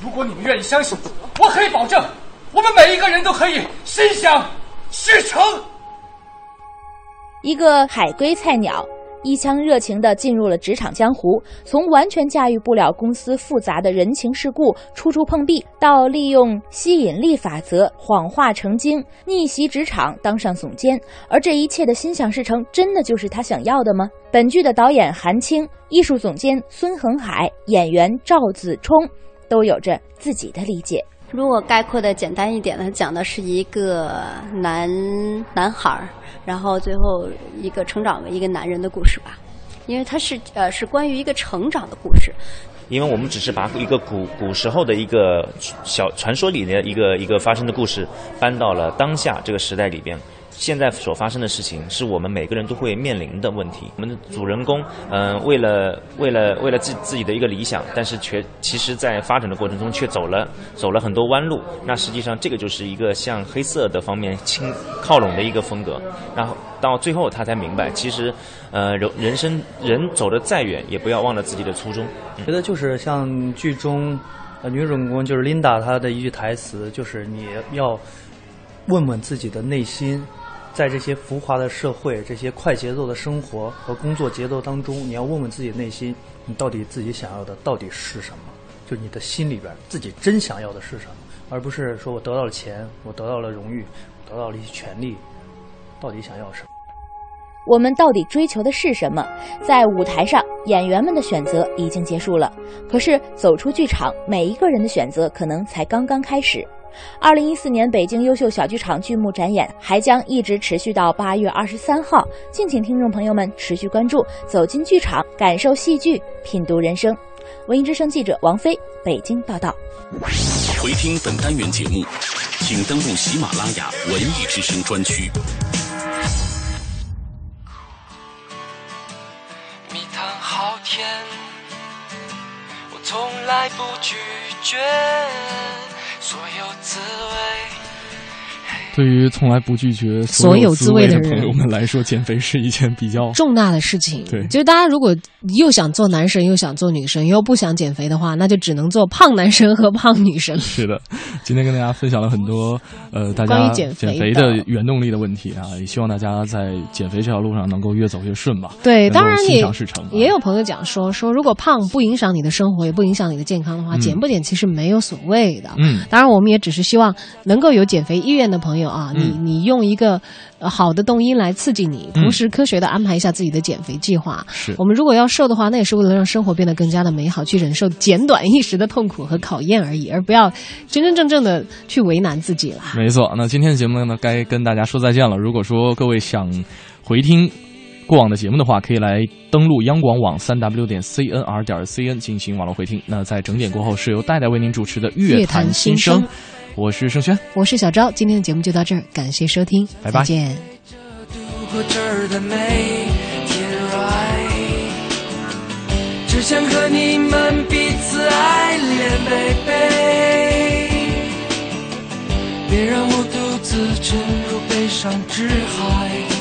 P: 如果你们愿意相信，我可以保证，我们每一个人都可以心想事成。
O: 一个海归菜鸟，一腔热情地进入了职场江湖，从完全驾驭不了公司复杂的人情世故、处处碰壁，到利用吸引力法则谎话成精，逆袭职场当上总监。而这一切的心想事成，真的就是他想要的吗？本剧的导演韩青、艺术总监孙恒海、演员赵子冲，都有着自己的理解。
Q: 如果概括的简单一点呢，讲的是一个男男孩儿，然后最后一个成长为一个男人的故事吧，因为它是呃是关于一个成长的故事。
R: 因为我们只是把一个古古时候的一个小传说里的一个一个发生的故事搬到了当下这个时代里边。现在所发生的事情是我们每个人都会面临的问题。我们的主人公，嗯、为了为了为了自自己的一个理想，但是却其实在发展的过程中却走了走了很多弯路。那实际上这个就是一个向黑色的方面倾靠拢的一个风格。然后到最后他才明白，其实，呃，人人生人走得再远，也不要忘了自己的初衷。嗯
S: 觉得就是像剧中，呃，女主人公就是 Linda 她的一句台词，就是你要问问自己的内心，在这些浮华的社会、这些快节奏的生活和工作节奏当中，你要问问自己内心，你到底自己想要的到底是什么？就你的心里边自己真想要的是什么，而不是说我得到了钱，我得到了荣誉，得到了一些权利，到底想要什么？
O: 我们到底追求的是什么？在舞台上，演员们的选择已经结束了，可是走出剧场，每一个人的选择可能才刚刚开始。二零一四年北京优秀小剧场剧目展演还将一直持续到八月二十三号，敬请听众朋友们持续关注，走进剧场，感受戏剧，品读人生。文艺之声记者王菲，北京报道。
C: 回听本单元节目，请登录喜马拉雅文艺之声专区。
T: 蜜糖好甜，我从来不拒绝所有滋味。
A: 对于从来不拒绝
B: 所有滋
A: 滋
B: 味的
A: 朋友们来说，减肥是一件比较 [laughs]
B: 重大的事情，
A: 对
B: 就是大家如果又想做男神又想做女神，又不想减肥的话，那就只能做胖男神和胖女神。
A: 是的，今天跟大家分享了很多呃大
B: 关
A: 家
B: 于减肥
A: 肥
B: 的
A: 的原动力的问题啊，也希望大家在减肥这条路上能够越走越顺吧。
B: 对，当然也
A: 想事成。
B: 也有朋友讲说说，如果胖不影响你的生活，也不影响你的健康的话，
A: 嗯
B: 减不减其实没有所谓的。
A: 嗯
B: 当然我们也只是希望能够有减肥意愿的朋友有啊？你
A: 嗯
B: 你用一个呃好的动因来刺激你，
A: 嗯
B: 同时科学的安排一下自己的减肥计划。
A: 是
B: 我们如果要瘦的话，那也是为了让生活变得更加的美好，去忍受简短一时的痛苦和考验而已，而不要真真正正的去为难自己了。
A: 没错，那今天的节目呢，该跟大家说再见了。如果说各位想回听过往的节目的话，可以来登录央广网三 w 点 cnr 点 cn 进行网络回听。那在整点过后是由戴戴为您主持的《
B: 乐
A: 坛
B: 新声
A: 我是盛轩，
B: 我是小昭，今天的节目就到这儿，感谢收听，
A: 拜拜
B: 再见。
T: 度过这儿的每天，right，只想和你们彼此爱恋，baby，别让我独自沉入悲伤之海。